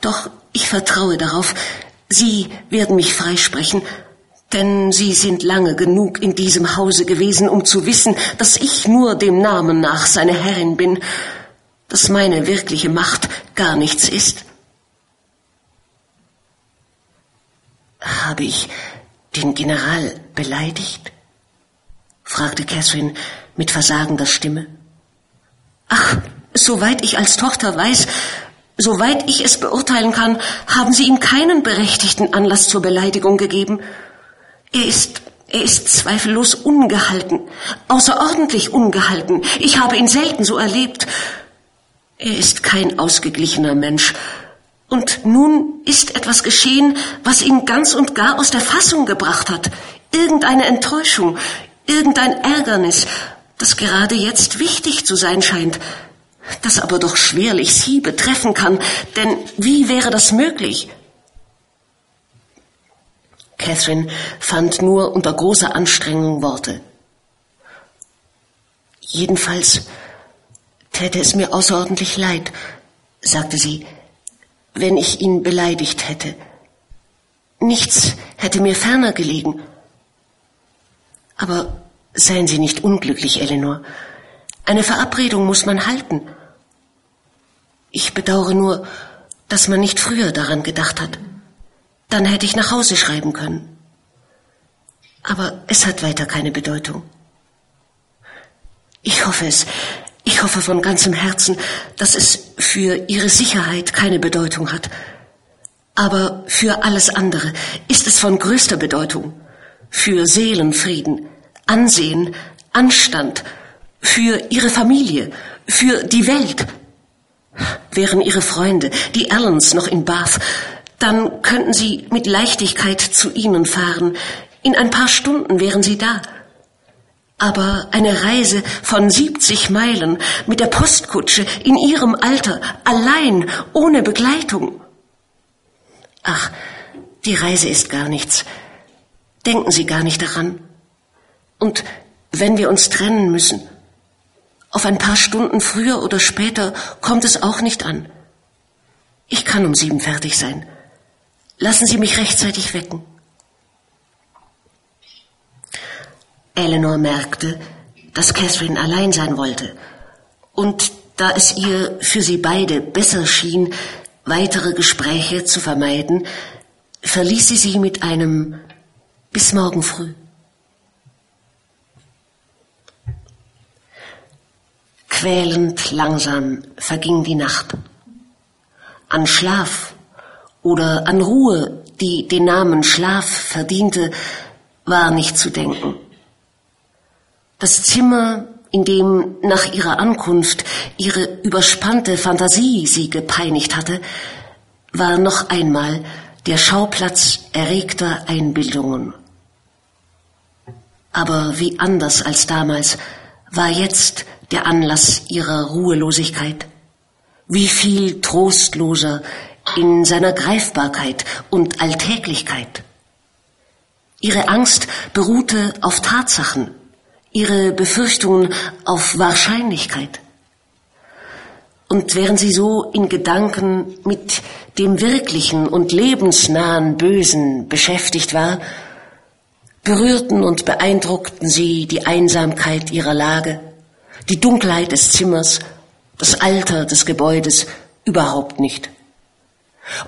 S1: Doch ich vertraue darauf, Sie werden mich freisprechen, denn Sie sind lange genug in diesem Hause gewesen, um zu wissen, dass ich nur dem Namen nach seine Herrin bin, dass meine wirkliche Macht gar nichts ist. Habe ich den General beleidigt? fragte Catherine mit versagender Stimme. Ach, soweit ich als Tochter weiß, soweit ich es beurteilen kann, haben Sie ihm keinen berechtigten Anlass zur Beleidigung gegeben. Er ist, er ist zweifellos ungehalten, außerordentlich ungehalten. Ich habe ihn selten so erlebt. Er ist kein ausgeglichener Mensch. Und nun ist etwas geschehen, was ihn ganz und gar aus der Fassung gebracht hat. Irgendeine Enttäuschung, irgendein Ärgernis, das gerade jetzt wichtig zu sein scheint, das aber doch schwerlich Sie betreffen kann, denn wie wäre das möglich? Catherine fand nur unter großer Anstrengung Worte. Jedenfalls täte es mir außerordentlich leid, sagte sie, wenn ich ihn beleidigt hätte. Nichts hätte mir ferner gelegen. Aber seien Sie nicht unglücklich, Eleanor. Eine Verabredung muss man halten. Ich bedauere nur, dass man nicht früher daran gedacht hat. Dann hätte ich nach Hause schreiben können. Aber es hat weiter keine Bedeutung. Ich hoffe es. Ich hoffe von ganzem Herzen, dass es für Ihre Sicherheit keine Bedeutung hat. Aber für alles andere ist es von größter Bedeutung für Seelenfrieden, Ansehen, Anstand, für ihre Familie, für die Welt. Wären ihre Freunde, die Allens, noch in Bath, dann könnten sie mit Leichtigkeit zu ihnen fahren. In ein paar Stunden wären sie da. Aber eine Reise von 70 Meilen mit der Postkutsche in ihrem Alter, allein, ohne Begleitung. Ach, die Reise ist gar nichts. Denken Sie gar nicht daran. Und wenn wir uns trennen müssen, auf ein paar Stunden früher oder später kommt es auch nicht an. Ich kann um sieben fertig sein. Lassen Sie mich rechtzeitig wecken. Eleanor merkte, dass Catherine allein sein wollte. Und da es ihr für sie beide besser schien, weitere Gespräche zu vermeiden, verließ sie sie mit einem bis morgen früh. Quälend langsam verging die Nacht. An Schlaf oder an Ruhe, die den Namen Schlaf verdiente, war nicht zu denken. Das Zimmer, in dem nach ihrer Ankunft ihre überspannte Fantasie sie gepeinigt hatte, war noch einmal der Schauplatz erregter Einbildungen. Aber wie anders als damals war jetzt der Anlass ihrer Ruhelosigkeit. Wie viel trostloser in seiner Greifbarkeit und Alltäglichkeit. Ihre Angst beruhte auf Tatsachen, ihre Befürchtungen auf Wahrscheinlichkeit. Und während sie so in Gedanken mit dem wirklichen und lebensnahen Bösen beschäftigt war, berührten und beeindruckten sie die Einsamkeit ihrer Lage, die Dunkelheit des Zimmers, das Alter des Gebäudes überhaupt nicht.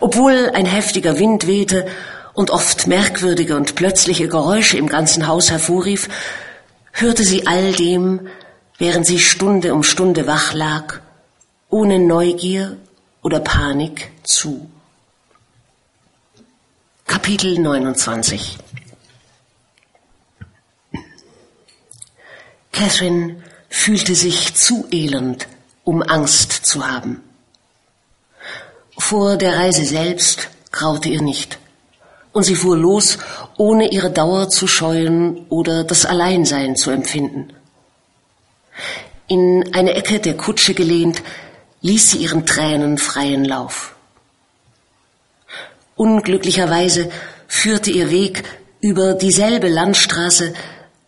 S1: Obwohl ein heftiger Wind wehte und oft merkwürdige und plötzliche Geräusche im ganzen Haus hervorrief, hörte sie all dem, während sie Stunde um Stunde wach lag, ohne Neugier oder Panik zu. Kapitel 29 Catherine fühlte sich zu elend, um Angst zu haben. Vor der Reise selbst graute ihr nicht, und sie fuhr los, ohne ihre Dauer zu scheuen oder das Alleinsein zu empfinden. In eine Ecke der Kutsche gelehnt, ließ sie ihren Tränen freien Lauf. Unglücklicherweise führte ihr Weg über dieselbe Landstraße,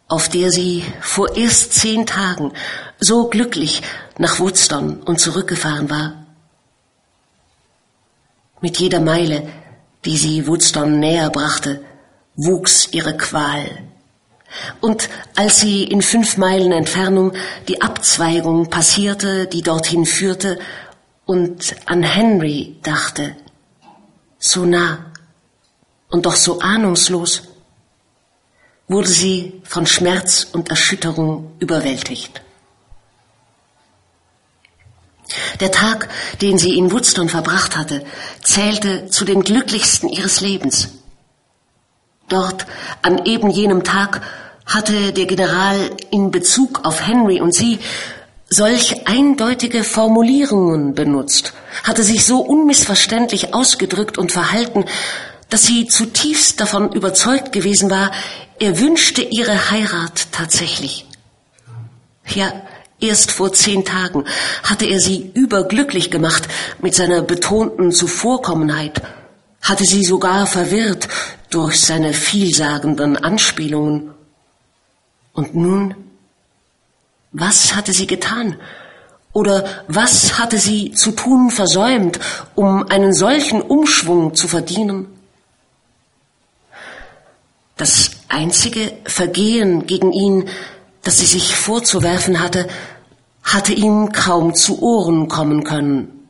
S1: auf der sie vor erst zehn Tagen so glücklich nach Woodstone und zurückgefahren war. Mit jeder Meile, die sie Woodstone näher brachte, wuchs ihre Qual. Und als sie in fünf Meilen Entfernung die Abzweigung passierte, die dorthin führte, und an Henry dachte, so nah und doch so ahnungslos, wurde sie von Schmerz und Erschütterung überwältigt. Der Tag, den sie in Woodstone verbracht hatte, zählte zu den glücklichsten ihres Lebens. Dort, an eben jenem Tag, hatte der General in Bezug auf Henry und sie solch eindeutige Formulierungen benutzt, hatte sich so unmissverständlich ausgedrückt und verhalten, dass sie zutiefst davon überzeugt gewesen war, er wünschte ihre Heirat tatsächlich. Ja, erst vor zehn Tagen hatte er sie überglücklich gemacht mit seiner betonten Zuvorkommenheit, hatte sie sogar verwirrt durch seine vielsagenden Anspielungen. Und nun, was hatte sie getan? Oder was hatte sie zu tun versäumt, um einen solchen Umschwung zu verdienen? Das einzige Vergehen gegen ihn, das sie sich vorzuwerfen hatte, hatte ihm kaum zu Ohren kommen können.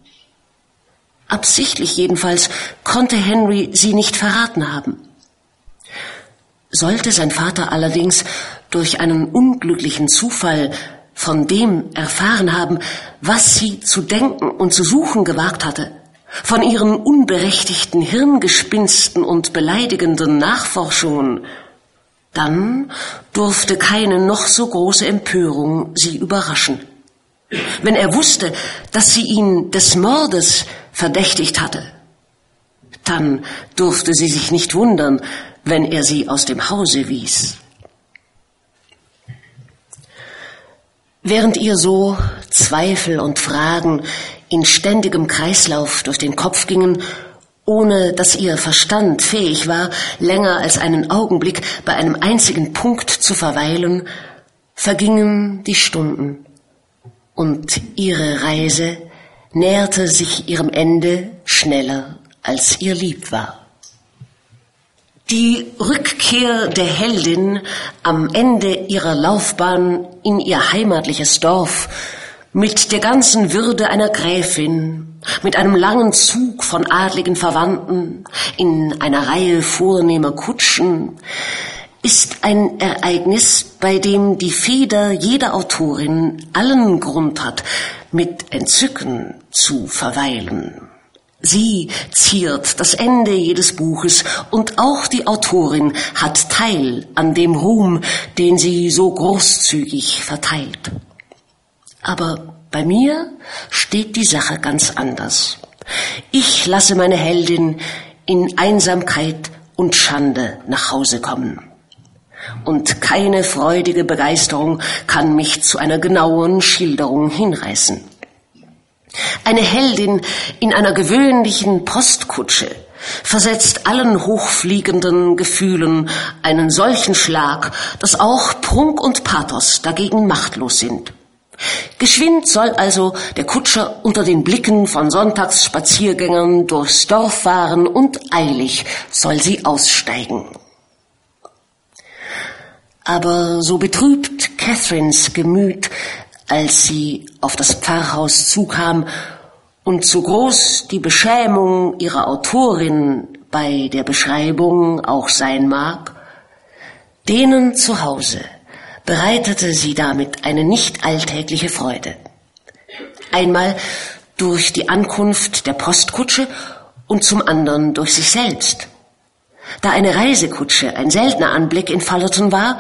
S1: Absichtlich jedenfalls konnte Henry sie nicht verraten haben. Sollte sein Vater allerdings durch einen unglücklichen Zufall von dem erfahren haben, was sie zu denken und zu suchen gewagt hatte, von ihren unberechtigten Hirngespinsten und beleidigenden Nachforschungen, dann durfte keine noch so große Empörung sie überraschen. Wenn er wusste, dass sie ihn des Mordes verdächtigt hatte, dann durfte sie sich nicht wundern, wenn er sie aus dem Hause wies. Während ihr so Zweifel und Fragen in ständigem Kreislauf durch den Kopf gingen, ohne dass ihr Verstand fähig war, länger als einen Augenblick bei einem einzigen Punkt zu verweilen, vergingen die Stunden und ihre Reise näherte sich ihrem Ende schneller, als ihr lieb war. Die Rückkehr der Heldin am Ende ihrer Laufbahn in ihr heimatliches Dorf mit der ganzen Würde einer Gräfin, mit einem langen Zug von adligen Verwandten, in einer Reihe vornehmer Kutschen, ist ein Ereignis, bei dem die Feder jeder Autorin allen Grund hat, mit Entzücken zu verweilen. Sie ziert das Ende jedes Buches und auch die Autorin hat Teil an dem Ruhm, den sie so großzügig verteilt. Aber bei mir steht die Sache ganz anders. Ich lasse meine Heldin in Einsamkeit und Schande nach Hause kommen. Und keine freudige Begeisterung kann mich zu einer genauen Schilderung hinreißen. Eine Heldin in einer gewöhnlichen Postkutsche versetzt allen hochfliegenden Gefühlen einen solchen Schlag, dass auch Prunk und Pathos dagegen machtlos sind. Geschwind soll also der Kutscher unter den Blicken von Sonntagsspaziergängern durchs Dorf fahren und eilig soll sie aussteigen. Aber so betrübt Catherines Gemüt als sie auf das Pfarrhaus zukam und so groß die Beschämung ihrer Autorin bei der Beschreibung auch sein mag, denen zu Hause bereitete sie damit eine nicht alltägliche Freude. Einmal durch die Ankunft der Postkutsche und zum anderen durch sich selbst. Da eine Reisekutsche ein seltener Anblick in Fullerton war,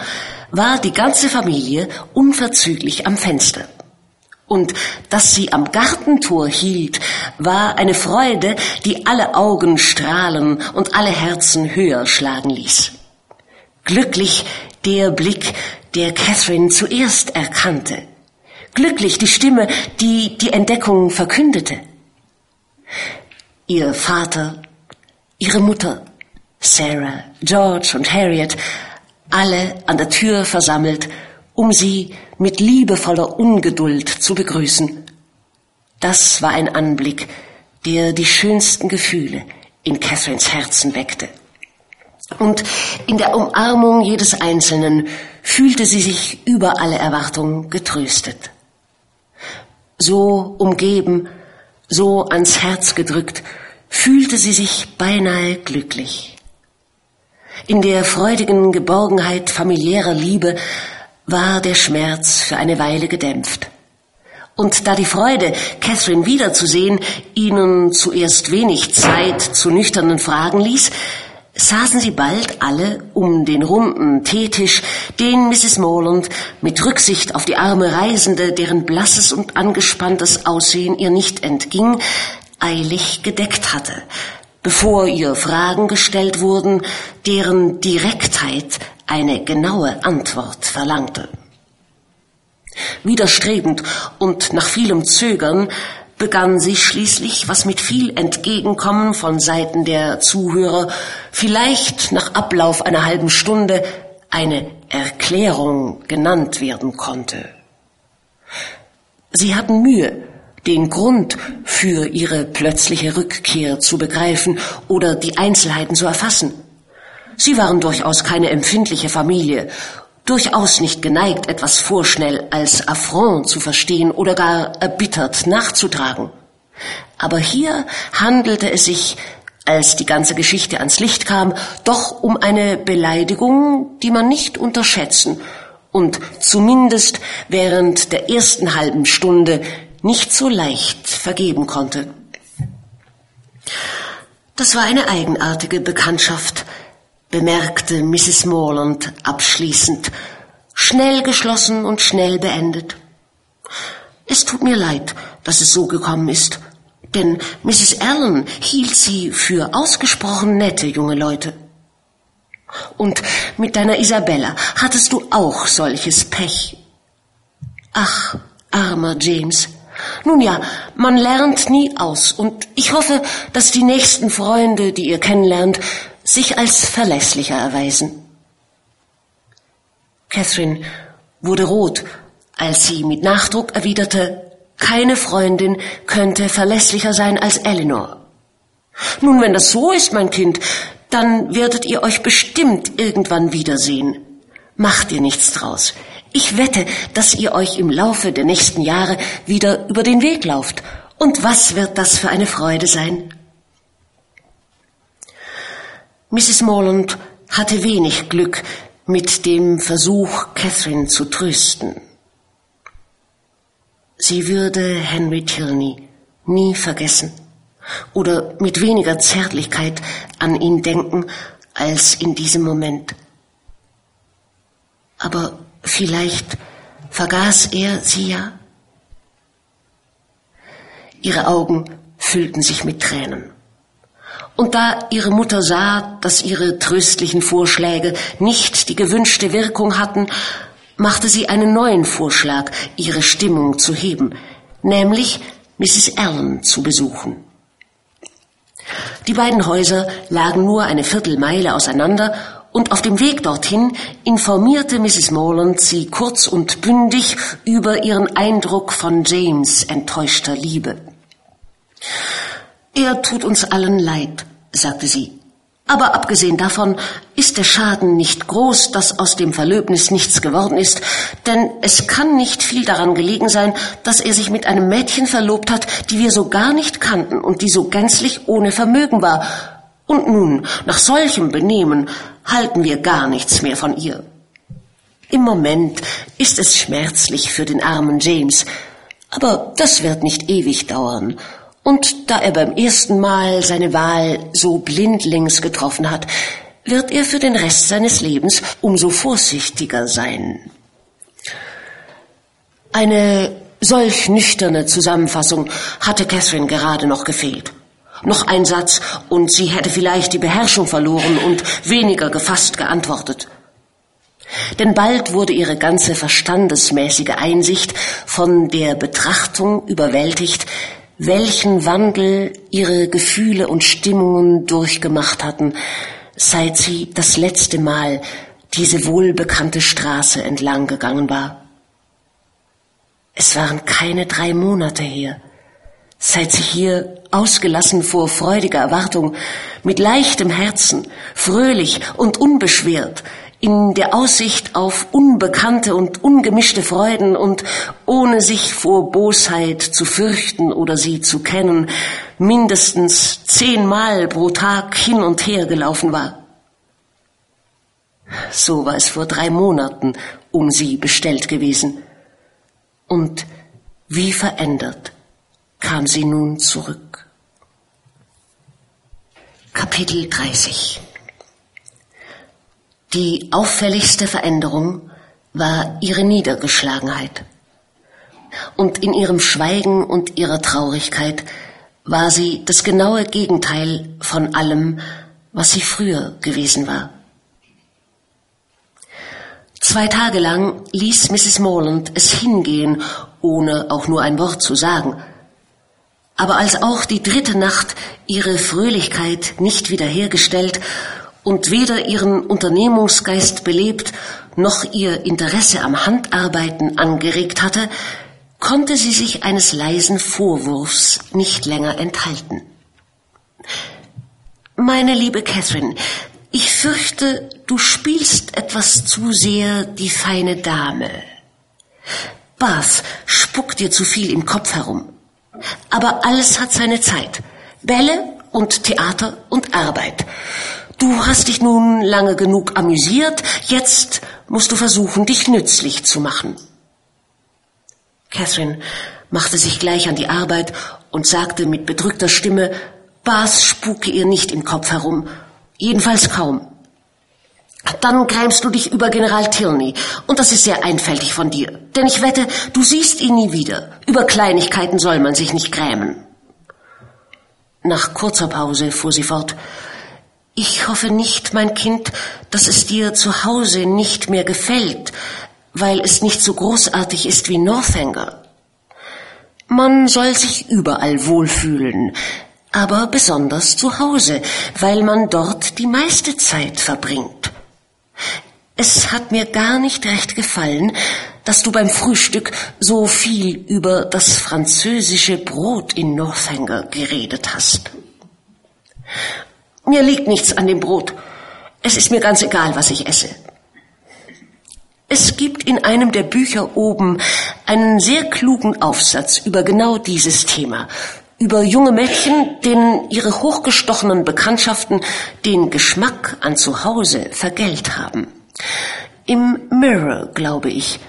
S1: war die ganze Familie unverzüglich am Fenster. Und dass sie am Gartentor hielt, war eine Freude, die alle Augen strahlen und alle Herzen höher schlagen ließ. Glücklich der Blick, der Catherine zuerst erkannte. Glücklich die Stimme, die die Entdeckung verkündete. Ihr Vater, ihre Mutter, Sarah, George und Harriet alle an der Tür versammelt, um sie mit liebevoller Ungeduld zu begrüßen. Das war ein Anblick, der die schönsten Gefühle in Catherines Herzen weckte. Und in der Umarmung jedes Einzelnen fühlte sie sich über alle Erwartung getröstet. So umgeben, so ans Herz gedrückt, fühlte sie sich beinahe glücklich. In der freudigen Geborgenheit familiärer Liebe war der Schmerz für eine Weile gedämpft. Und da die Freude, Catherine wiederzusehen, ihnen zuerst wenig Zeit zu nüchternen Fragen ließ, saßen sie bald alle um den runden Teetisch, den Mrs. Morland mit Rücksicht auf die arme Reisende, deren blasses und angespanntes Aussehen ihr nicht entging, eilig gedeckt hatte, bevor ihr Fragen gestellt wurden, deren Direktheit eine genaue Antwort verlangte. Widerstrebend und nach vielem Zögern begann sie schließlich, was mit viel Entgegenkommen von Seiten der Zuhörer vielleicht nach Ablauf einer halben Stunde eine Erklärung genannt werden konnte. Sie hatten Mühe, den Grund für ihre plötzliche Rückkehr zu begreifen oder die Einzelheiten zu erfassen. Sie waren durchaus keine empfindliche Familie, durchaus nicht geneigt, etwas vorschnell als Affront zu verstehen oder gar erbittert nachzutragen. Aber hier handelte es sich, als die ganze Geschichte ans Licht kam, doch um eine Beleidigung, die man nicht unterschätzen und zumindest während der ersten halben Stunde nicht so leicht vergeben konnte. Das war eine eigenartige Bekanntschaft, bemerkte Mrs. Morland abschließend, schnell geschlossen und schnell beendet. Es tut mir leid, dass es so gekommen ist, denn Mrs. Allen hielt sie für ausgesprochen nette junge Leute. Und mit deiner Isabella hattest du auch solches Pech. Ach, armer James. Nun ja, man lernt nie aus und ich hoffe, dass die nächsten Freunde, die ihr kennenlernt, sich als verlässlicher erweisen. Catherine wurde rot, als sie mit Nachdruck erwiderte, keine Freundin könnte verlässlicher sein als Eleanor. Nun, wenn das so ist, mein Kind, dann werdet ihr euch bestimmt irgendwann wiedersehen. Macht ihr nichts draus. Ich wette, dass ihr euch im Laufe der nächsten Jahre wieder über den Weg lauft. Und was wird das für eine Freude sein? Mrs. Morland hatte wenig Glück mit dem Versuch, Catherine zu trösten. Sie würde Henry Tilney nie vergessen oder mit weniger Zärtlichkeit an ihn denken als in diesem Moment. Aber vielleicht vergaß er sie ja. Ihre Augen füllten sich mit Tränen. Und da ihre Mutter sah, dass ihre tröstlichen Vorschläge nicht die gewünschte Wirkung hatten, machte sie einen neuen Vorschlag, ihre Stimmung zu heben, nämlich Mrs. Allen zu besuchen. Die beiden Häuser lagen nur eine Viertelmeile auseinander und auf dem Weg dorthin informierte Mrs. Morland sie kurz und bündig über ihren Eindruck von James enttäuschter Liebe. Er tut uns allen leid, sagte sie. Aber abgesehen davon ist der Schaden nicht groß, dass aus dem Verlöbnis nichts geworden ist, denn es kann nicht viel daran gelegen sein, dass er sich mit einem Mädchen verlobt hat, die wir so gar nicht kannten und die so gänzlich ohne Vermögen war. Und nun, nach solchem Benehmen, halten wir gar nichts mehr von ihr. Im Moment ist es schmerzlich für den armen James, aber das wird nicht ewig dauern, und da er beim ersten Mal seine Wahl so blindlings getroffen hat, wird er für den Rest seines Lebens umso vorsichtiger sein. Eine solch nüchterne Zusammenfassung hatte Catherine gerade noch gefehlt. Noch ein Satz, und sie hätte vielleicht die Beherrschung verloren und weniger gefasst geantwortet. Denn bald wurde ihre ganze verstandesmäßige Einsicht von der Betrachtung überwältigt, welchen Wandel ihre Gefühle und Stimmungen durchgemacht hatten, seit sie das letzte Mal diese wohlbekannte Straße entlang gegangen war. Es waren keine drei Monate her, seit sie hier ausgelassen vor freudiger Erwartung, mit leichtem Herzen, fröhlich und unbeschwert, in der Aussicht auf unbekannte und ungemischte Freuden und ohne sich vor Bosheit zu fürchten oder sie zu kennen, mindestens zehnmal pro Tag hin und her gelaufen war. So war es vor drei Monaten um sie bestellt gewesen. Und wie verändert kam sie nun zurück. Kapitel 30 die auffälligste Veränderung war ihre Niedergeschlagenheit. Und in ihrem Schweigen und ihrer Traurigkeit war sie das genaue Gegenteil von allem, was sie früher gewesen war. Zwei Tage lang ließ Mrs. Morland es hingehen, ohne auch nur ein Wort zu sagen. Aber als auch die dritte Nacht ihre Fröhlichkeit nicht wiederhergestellt und weder ihren Unternehmungsgeist belebt noch ihr Interesse am Handarbeiten angeregt hatte, konnte sie sich eines leisen Vorwurfs nicht länger enthalten. Meine liebe Catherine, ich fürchte, du spielst etwas zu sehr die feine Dame. Bath spuckt dir zu viel im Kopf herum. Aber alles hat seine Zeit. Bälle und Theater und Arbeit. Du hast dich nun lange genug amüsiert, jetzt musst du versuchen, dich nützlich zu machen. Catherine machte sich gleich an die Arbeit und sagte mit bedrückter Stimme, Bas spuke ihr nicht im Kopf herum, jedenfalls kaum. Dann grämst du dich über General Tilney, und das ist sehr einfältig von dir, denn ich wette, du siehst ihn nie wieder. Über Kleinigkeiten soll man sich nicht grämen. Nach kurzer Pause fuhr sie fort, ich hoffe nicht, mein Kind, dass es dir zu Hause nicht mehr gefällt. weil es nicht so großartig ist wie Northanger. Man soll sich überall wohlfühlen, aber besonders zu Hause, weil man dort die meiste Zeit verbringt. Es hat mir gar nicht recht gefallen, dass du beim Frühstück so viel über das französische Brot in Northanger geredet hast. Mir liegt nichts an dem Brot. Es ist mir ganz egal, was ich esse. Es gibt in einem der Bücher oben einen sehr klugen Aufsatz über genau dieses Thema, über junge Mädchen, denen ihre hochgestochenen Bekanntschaften den Geschmack an Zuhause vergällt haben. Im Mirror, glaube ich.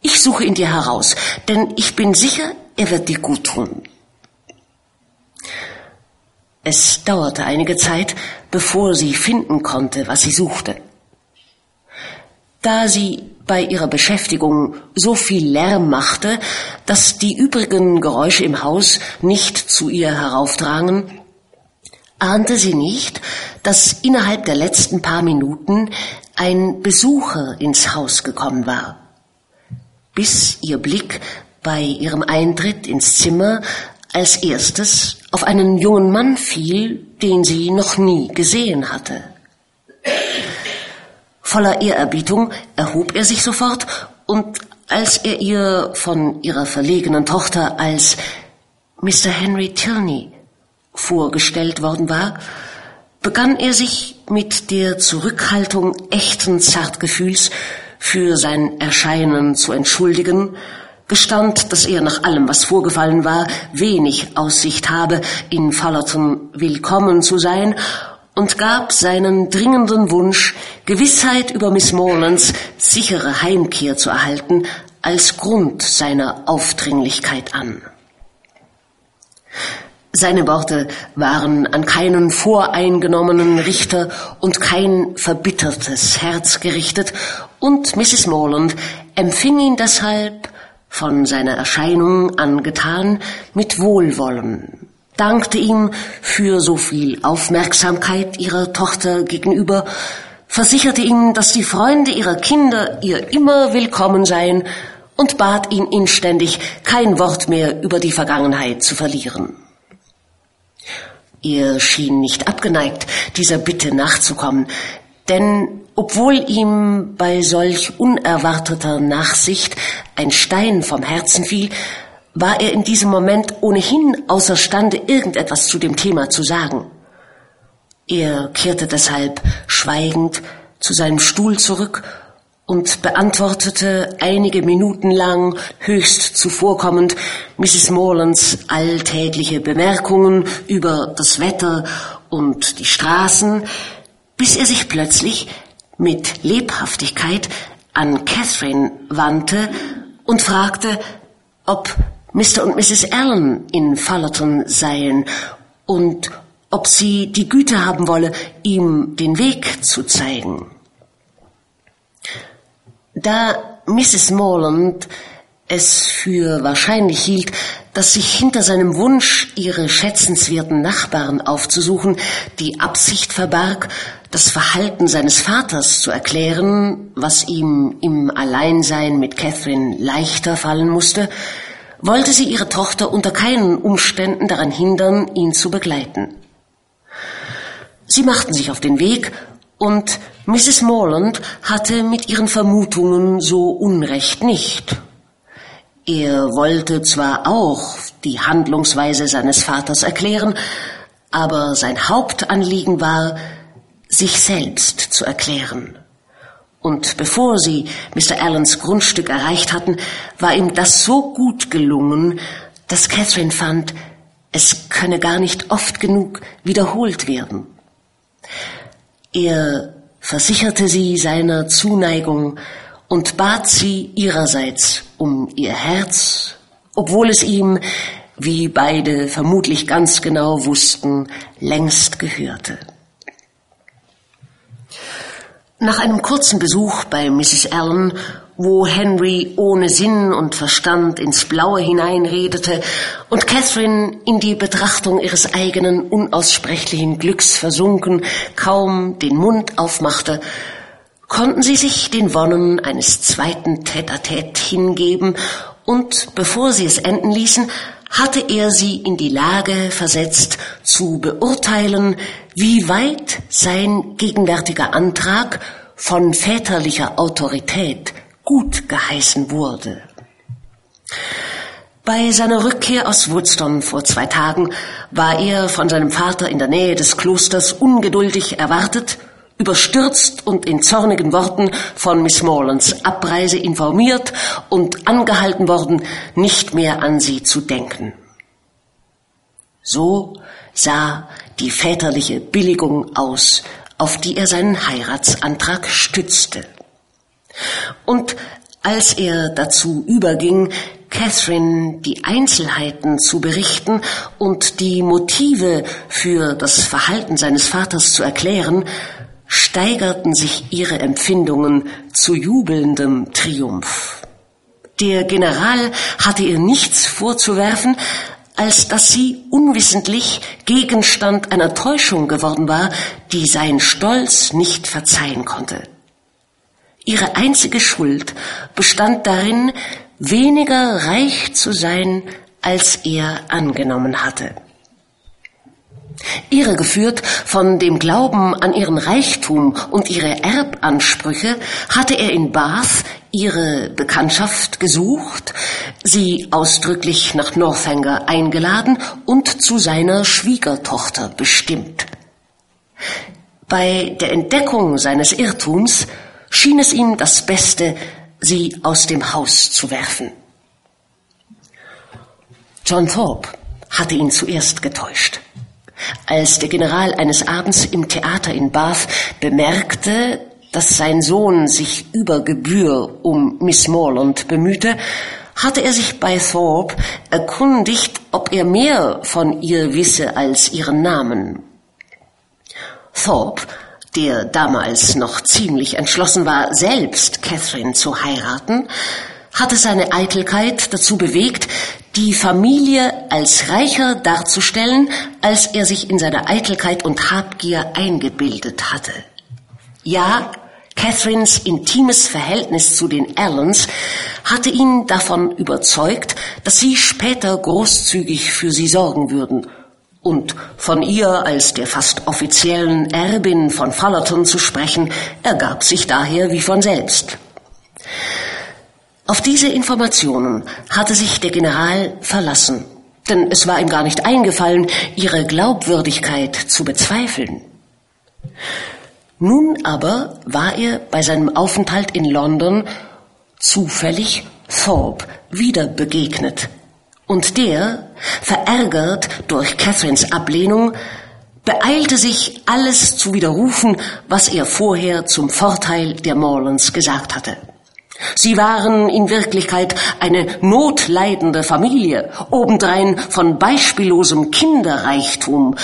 S1: Ich suche ihn dir heraus, denn ich bin sicher, er wird dir gut tun. Es dauerte einige Zeit, bevor sie finden konnte, was sie suchte. Da sie bei ihrer Beschäftigung so viel Lärm machte, dass die übrigen Geräusche im Haus nicht zu ihr heraufdrangen, ahnte sie nicht, dass innerhalb der letzten paar Minuten ein Besucher ins Haus gekommen war, bis ihr Blick bei ihrem Eintritt ins Zimmer als erstes auf einen jungen Mann fiel, den sie noch nie gesehen hatte. Voller Ehrerbietung erhob er sich sofort und als er ihr von ihrer verlegenen Tochter als Mr. Henry Tilney vorgestellt worden war, begann er sich mit der Zurückhaltung echten Zartgefühls für sein Erscheinen zu entschuldigen, gestand, dass er nach allem, was vorgefallen war, wenig Aussicht habe, in Fullerton willkommen zu sein und gab seinen dringenden Wunsch, Gewissheit über Miss Morlands sichere Heimkehr zu erhalten, als Grund seiner Aufdringlichkeit an. Seine Worte waren an keinen voreingenommenen Richter und kein verbittertes Herz gerichtet, und Mrs. Morland empfing ihn deshalb von seiner Erscheinung angetan mit Wohlwollen, dankte ihm für so viel Aufmerksamkeit ihrer Tochter gegenüber, versicherte ihm, dass die Freunde ihrer Kinder ihr immer willkommen seien und bat ihn inständig, kein Wort mehr über die Vergangenheit zu verlieren. Er schien nicht abgeneigt, dieser Bitte nachzukommen, denn obwohl ihm bei solch unerwarteter Nachsicht ein Stein vom Herzen fiel, war er in diesem Moment ohnehin außerstande, irgendetwas zu dem Thema zu sagen. Er kehrte deshalb schweigend zu seinem Stuhl zurück und beantwortete einige Minuten lang höchst zuvorkommend Mrs. Morlands alltägliche Bemerkungen über das Wetter und die Straßen, bis er sich plötzlich mit Lebhaftigkeit an Catherine wandte und fragte, ob Mr. und Mrs. Allen in Fullerton seien und ob sie die Güte haben wolle, ihm den Weg zu zeigen. Da Mrs. Morland es für wahrscheinlich hielt, dass sich hinter seinem Wunsch, ihre schätzenswerten Nachbarn aufzusuchen, die Absicht verbarg, das Verhalten seines Vaters zu erklären, was ihm im Alleinsein mit Catherine leichter fallen musste, wollte sie ihre Tochter unter keinen Umständen daran hindern, ihn zu begleiten. Sie machten sich auf den Weg und Mrs. Morland hatte mit ihren Vermutungen so Unrecht nicht. Er wollte zwar auch die Handlungsweise seines Vaters erklären, aber sein Hauptanliegen war, sich selbst zu erklären. Und bevor sie Mr. Allens Grundstück erreicht hatten, war ihm das so gut gelungen, dass Catherine fand, es könne gar nicht oft genug wiederholt werden. Er versicherte sie seiner Zuneigung und bat sie ihrerseits um ihr Herz, obwohl es ihm, wie beide vermutlich ganz genau wussten, längst gehörte. Nach einem kurzen Besuch bei Mrs. Allen, wo Henry ohne Sinn und Verstand ins Blaue hineinredete und Catherine in die Betrachtung ihres eigenen unaussprechlichen Glücks versunken kaum den Mund aufmachte, konnten sie sich den Wonnen eines zweiten Tête-à-Tête hingeben und bevor sie es enden ließen, hatte er sie in die Lage versetzt, zu beurteilen, wie weit sein gegenwärtiger Antrag von väterlicher Autorität gut geheißen wurde. Bei seiner Rückkehr aus Woodstone vor zwei Tagen war er von seinem Vater in der Nähe des Klosters ungeduldig erwartet, überstürzt und in zornigen Worten von Miss Morlands Abreise informiert und angehalten worden, nicht mehr an sie zu denken. So sah die väterliche Billigung aus, auf die er seinen Heiratsantrag stützte. Und als er dazu überging, Catherine die Einzelheiten zu berichten und die Motive für das Verhalten seines Vaters zu erklären, steigerten sich ihre Empfindungen zu jubelndem Triumph. Der General hatte ihr nichts vorzuwerfen, als dass sie unwissentlich Gegenstand einer Täuschung geworden war, die sein Stolz nicht verzeihen konnte. Ihre einzige Schuld bestand darin, weniger reich zu sein, als er angenommen hatte. Irregeführt von dem Glauben an ihren Reichtum und ihre Erbansprüche hatte er in Bath ihre Bekanntschaft gesucht, sie ausdrücklich nach Northanger eingeladen und zu seiner Schwiegertochter bestimmt. Bei der Entdeckung seines Irrtums schien es ihm das Beste, sie aus dem Haus zu werfen. John Thorpe hatte ihn zuerst getäuscht. Als der General eines Abends im Theater in Bath bemerkte, dass sein Sohn sich über Gebühr um Miss Morland bemühte, hatte er sich bei Thorpe erkundigt, ob er mehr von ihr wisse als ihren Namen. Thorpe der damals noch ziemlich entschlossen war, selbst Catherine zu heiraten, hatte seine Eitelkeit dazu bewegt, die Familie als reicher darzustellen, als er sich in seiner Eitelkeit und Habgier eingebildet hatte. Ja, Catherines intimes Verhältnis zu den Allens hatte ihn davon überzeugt, dass sie später großzügig für sie sorgen würden und von ihr als der fast offiziellen Erbin von Fullerton zu sprechen, ergab sich daher wie von selbst. Auf diese Informationen hatte sich der General verlassen, denn es war ihm gar nicht eingefallen, ihre Glaubwürdigkeit zu bezweifeln. Nun aber war er bei seinem Aufenthalt in London zufällig Thorpe wieder begegnet, und der, verärgert durch Catherines Ablehnung, beeilte sich, alles zu widerrufen, was er vorher zum Vorteil der Morlands gesagt hatte. Sie waren in Wirklichkeit eine notleidende Familie, obendrein von beispiellosem Kinderreichtum,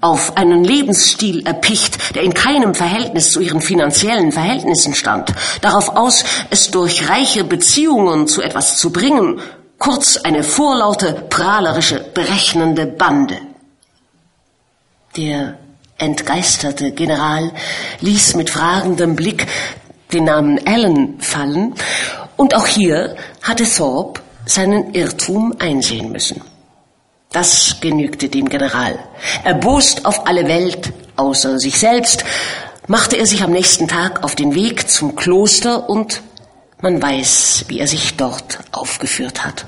S1: auf einen Lebensstil erpicht, der in keinem Verhältnis zu ihren finanziellen Verhältnissen stand, darauf aus, es durch reiche Beziehungen zu etwas zu bringen, kurz eine vorlaute, prahlerische, berechnende Bande. Der entgeisterte General ließ mit fragendem Blick den Namen Allen fallen, und auch hier hatte Thorpe seinen Irrtum einsehen müssen. Das genügte dem General. Erbost auf alle Welt, außer sich selbst, machte er sich am nächsten Tag auf den Weg zum Kloster und man weiß, wie er sich dort aufgeführt hat.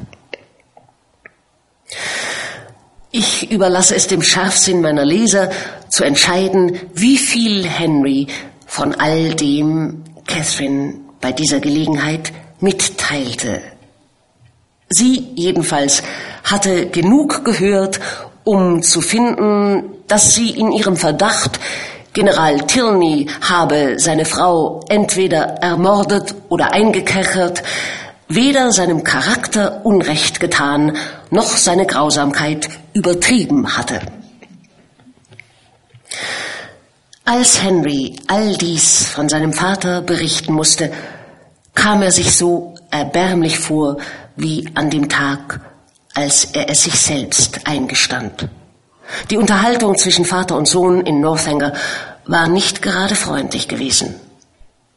S1: Ich überlasse es dem Scharfsinn meiner Leser zu entscheiden, wie viel Henry von all dem Catherine bei dieser Gelegenheit mitteilte. Sie jedenfalls hatte genug gehört, um zu finden, dass sie in ihrem Verdacht, General Tilney habe seine Frau entweder ermordet oder eingekerkert, weder seinem Charakter Unrecht getan, noch seine Grausamkeit übertrieben hatte. Als Henry all dies von seinem Vater berichten musste, kam er sich so erbärmlich vor wie an dem Tag, als er es sich selbst eingestand. Die Unterhaltung zwischen Vater und Sohn in Northanger war nicht gerade freundlich gewesen.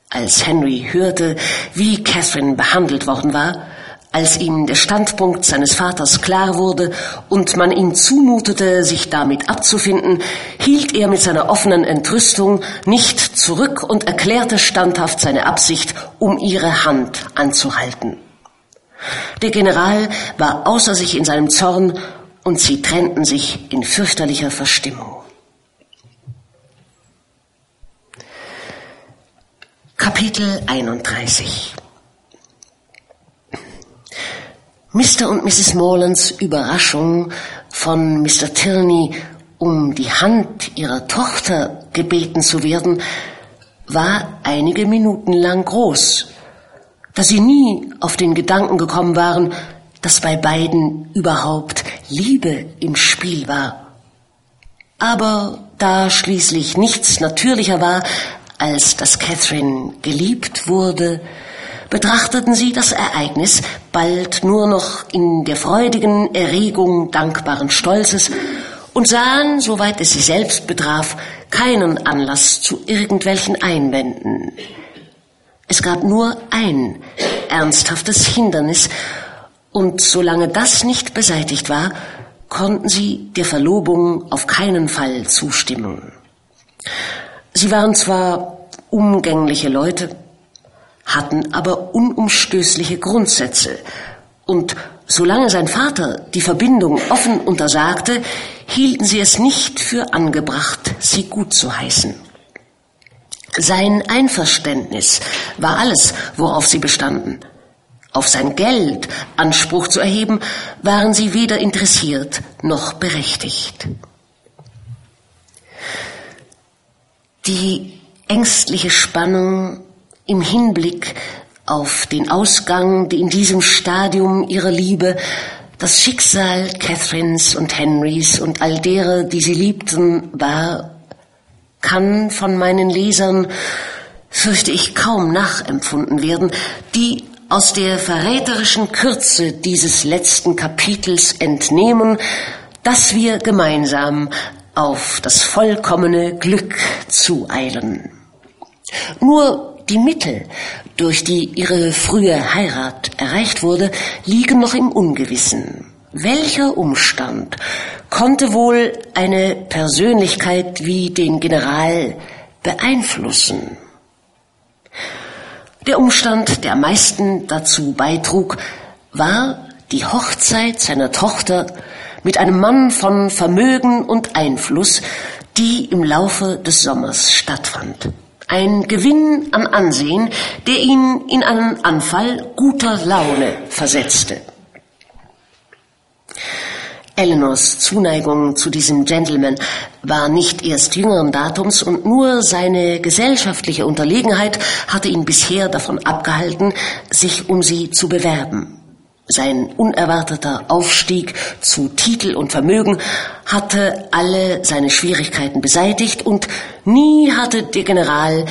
S1: Als Henry hörte, wie Catherine behandelt worden war, als ihm der Standpunkt seines Vaters klar wurde und man ihm zumutete, sich damit abzufinden, hielt er mit seiner offenen Entrüstung nicht zurück und erklärte standhaft seine Absicht, um ihre Hand anzuhalten. Der General war außer sich in seinem Zorn und sie trennten sich in fürchterlicher Verstimmung. Kapitel 31 Mr. und Mrs. Morlands Überraschung von Mr. Tierney um die Hand ihrer Tochter gebeten zu werden, war einige Minuten lang groß, da sie nie auf den Gedanken gekommen waren, dass bei beiden überhaupt Liebe im Spiel war. Aber da schließlich nichts natürlicher war, als dass Catherine geliebt wurde, betrachteten sie das Ereignis bald nur noch in der freudigen Erregung dankbaren Stolzes und sahen, soweit es sie selbst betraf, keinen Anlass zu irgendwelchen Einwänden. Es gab nur ein ernsthaftes Hindernis, und solange das nicht beseitigt war, konnten sie der Verlobung auf keinen Fall zustimmen. Sie waren zwar umgängliche Leute, hatten aber unumstößliche Grundsätze, und solange sein Vater die Verbindung offen untersagte, hielten sie es nicht für angebracht, sie gut zu heißen. Sein Einverständnis war alles, worauf sie bestanden. Auf sein Geld Anspruch zu erheben, waren sie weder interessiert noch berechtigt. Die ängstliche Spannung im Hinblick auf den Ausgang in diesem Stadium ihrer Liebe, das Schicksal Catherines und Henrys und all derer, die sie liebten, war, kann von meinen Lesern, fürchte ich, kaum nachempfunden werden, die aus der verräterischen Kürze dieses letzten Kapitels entnehmen, dass wir gemeinsam auf das vollkommene Glück zueilen. Nur die Mittel, durch die ihre frühe Heirat erreicht wurde, liegen noch im Ungewissen. Welcher Umstand konnte wohl eine Persönlichkeit wie den General beeinflussen? Der Umstand, der am meisten dazu beitrug, war die Hochzeit seiner Tochter mit einem Mann von Vermögen und Einfluss, die im Laufe des Sommers stattfand. Ein Gewinn an Ansehen, der ihn in einen Anfall guter Laune versetzte. Eleanors Zuneigung zu diesem Gentleman war nicht erst jüngeren Datums und nur seine gesellschaftliche Unterlegenheit hatte ihn bisher davon abgehalten, sich um sie zu bewerben. Sein unerwarteter Aufstieg zu Titel und Vermögen hatte alle seine Schwierigkeiten beseitigt und nie hatte der General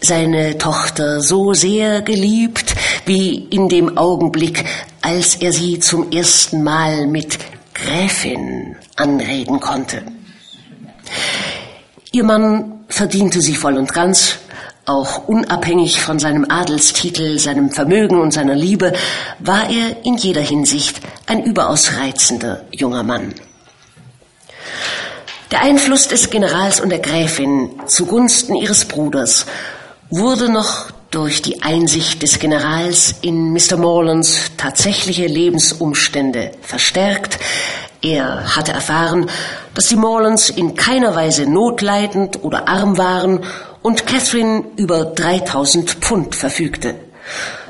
S1: seine Tochter so sehr geliebt wie in dem Augenblick, als er sie zum ersten Mal mit Gräfin anreden konnte. Ihr Mann verdiente sie voll und ganz, auch unabhängig von seinem Adelstitel, seinem Vermögen und seiner Liebe, war er in jeder Hinsicht ein überaus reizender junger Mann. Der Einfluss des Generals und der Gräfin zugunsten ihres Bruders wurde noch durch die Einsicht des Generals in Mr. Morlands tatsächliche Lebensumstände verstärkt. Er hatte erfahren, dass die Morlands in keiner Weise notleidend oder arm waren und Catherine über 3000 Pfund verfügte.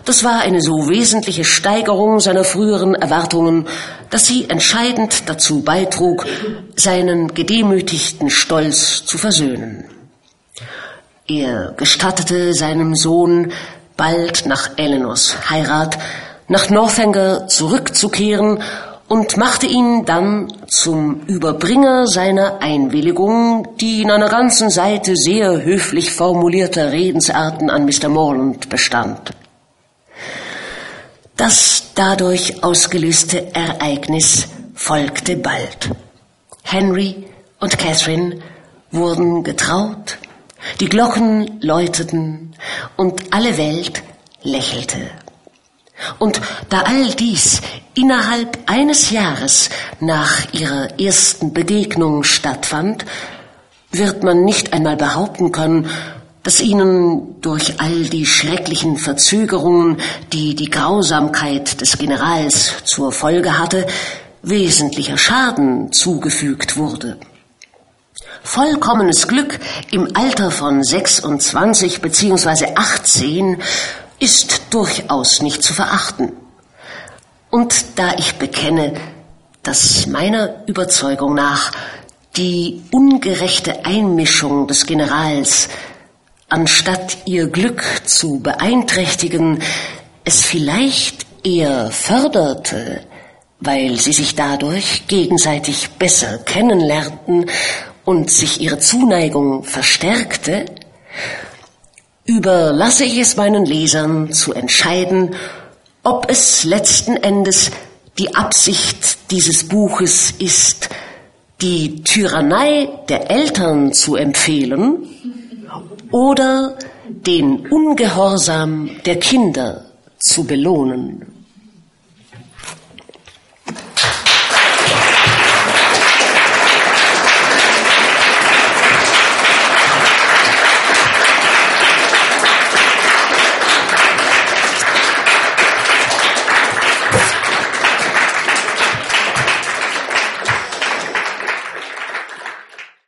S1: Das war eine so wesentliche Steigerung seiner früheren Erwartungen, dass sie entscheidend dazu beitrug, seinen gedemütigten Stolz zu versöhnen. Er gestattete seinem Sohn, bald nach Eleanors Heirat nach Northanger zurückzukehren und machte ihn dann zum Überbringer seiner Einwilligung, die in einer ganzen Seite sehr höflich formulierter Redensarten an Mr. Morland bestand. Das dadurch ausgelöste Ereignis folgte bald. Henry und Catherine wurden getraut, Die Glocken läuteten und alle Welt lächelte. Und da all dies innerhalb eines Jahres nach ihrer ersten Begegnung stattfand, wird man nicht einmal behaupten können, dass ihnen durch all die schrecklichen Verzögerungen, die die Grausamkeit des Generals zur Folge hatte, wesentlicher Schaden zugefügt wurde. Vollkommenes Glück im Alter von 26 bzw. 18 ist durchaus nicht zu verachten. Und da ich bekenne, dass meiner Überzeugung nach die ungerechte Einmischung des Generals, anstatt ihr Glück zu beeinträchtigen, es vielleicht eher förderte, weil sie sich dadurch gegenseitig besser kennenlernten und sich ihre Zuneigung verstärkte, überlasse ich es meinen Lesern zu entscheiden, ob es letzten Endes die Absicht dieses Buches ist, die Tyrannei der Eltern zu empfehlen oder den Ungehorsam der Kinder zu belohnen.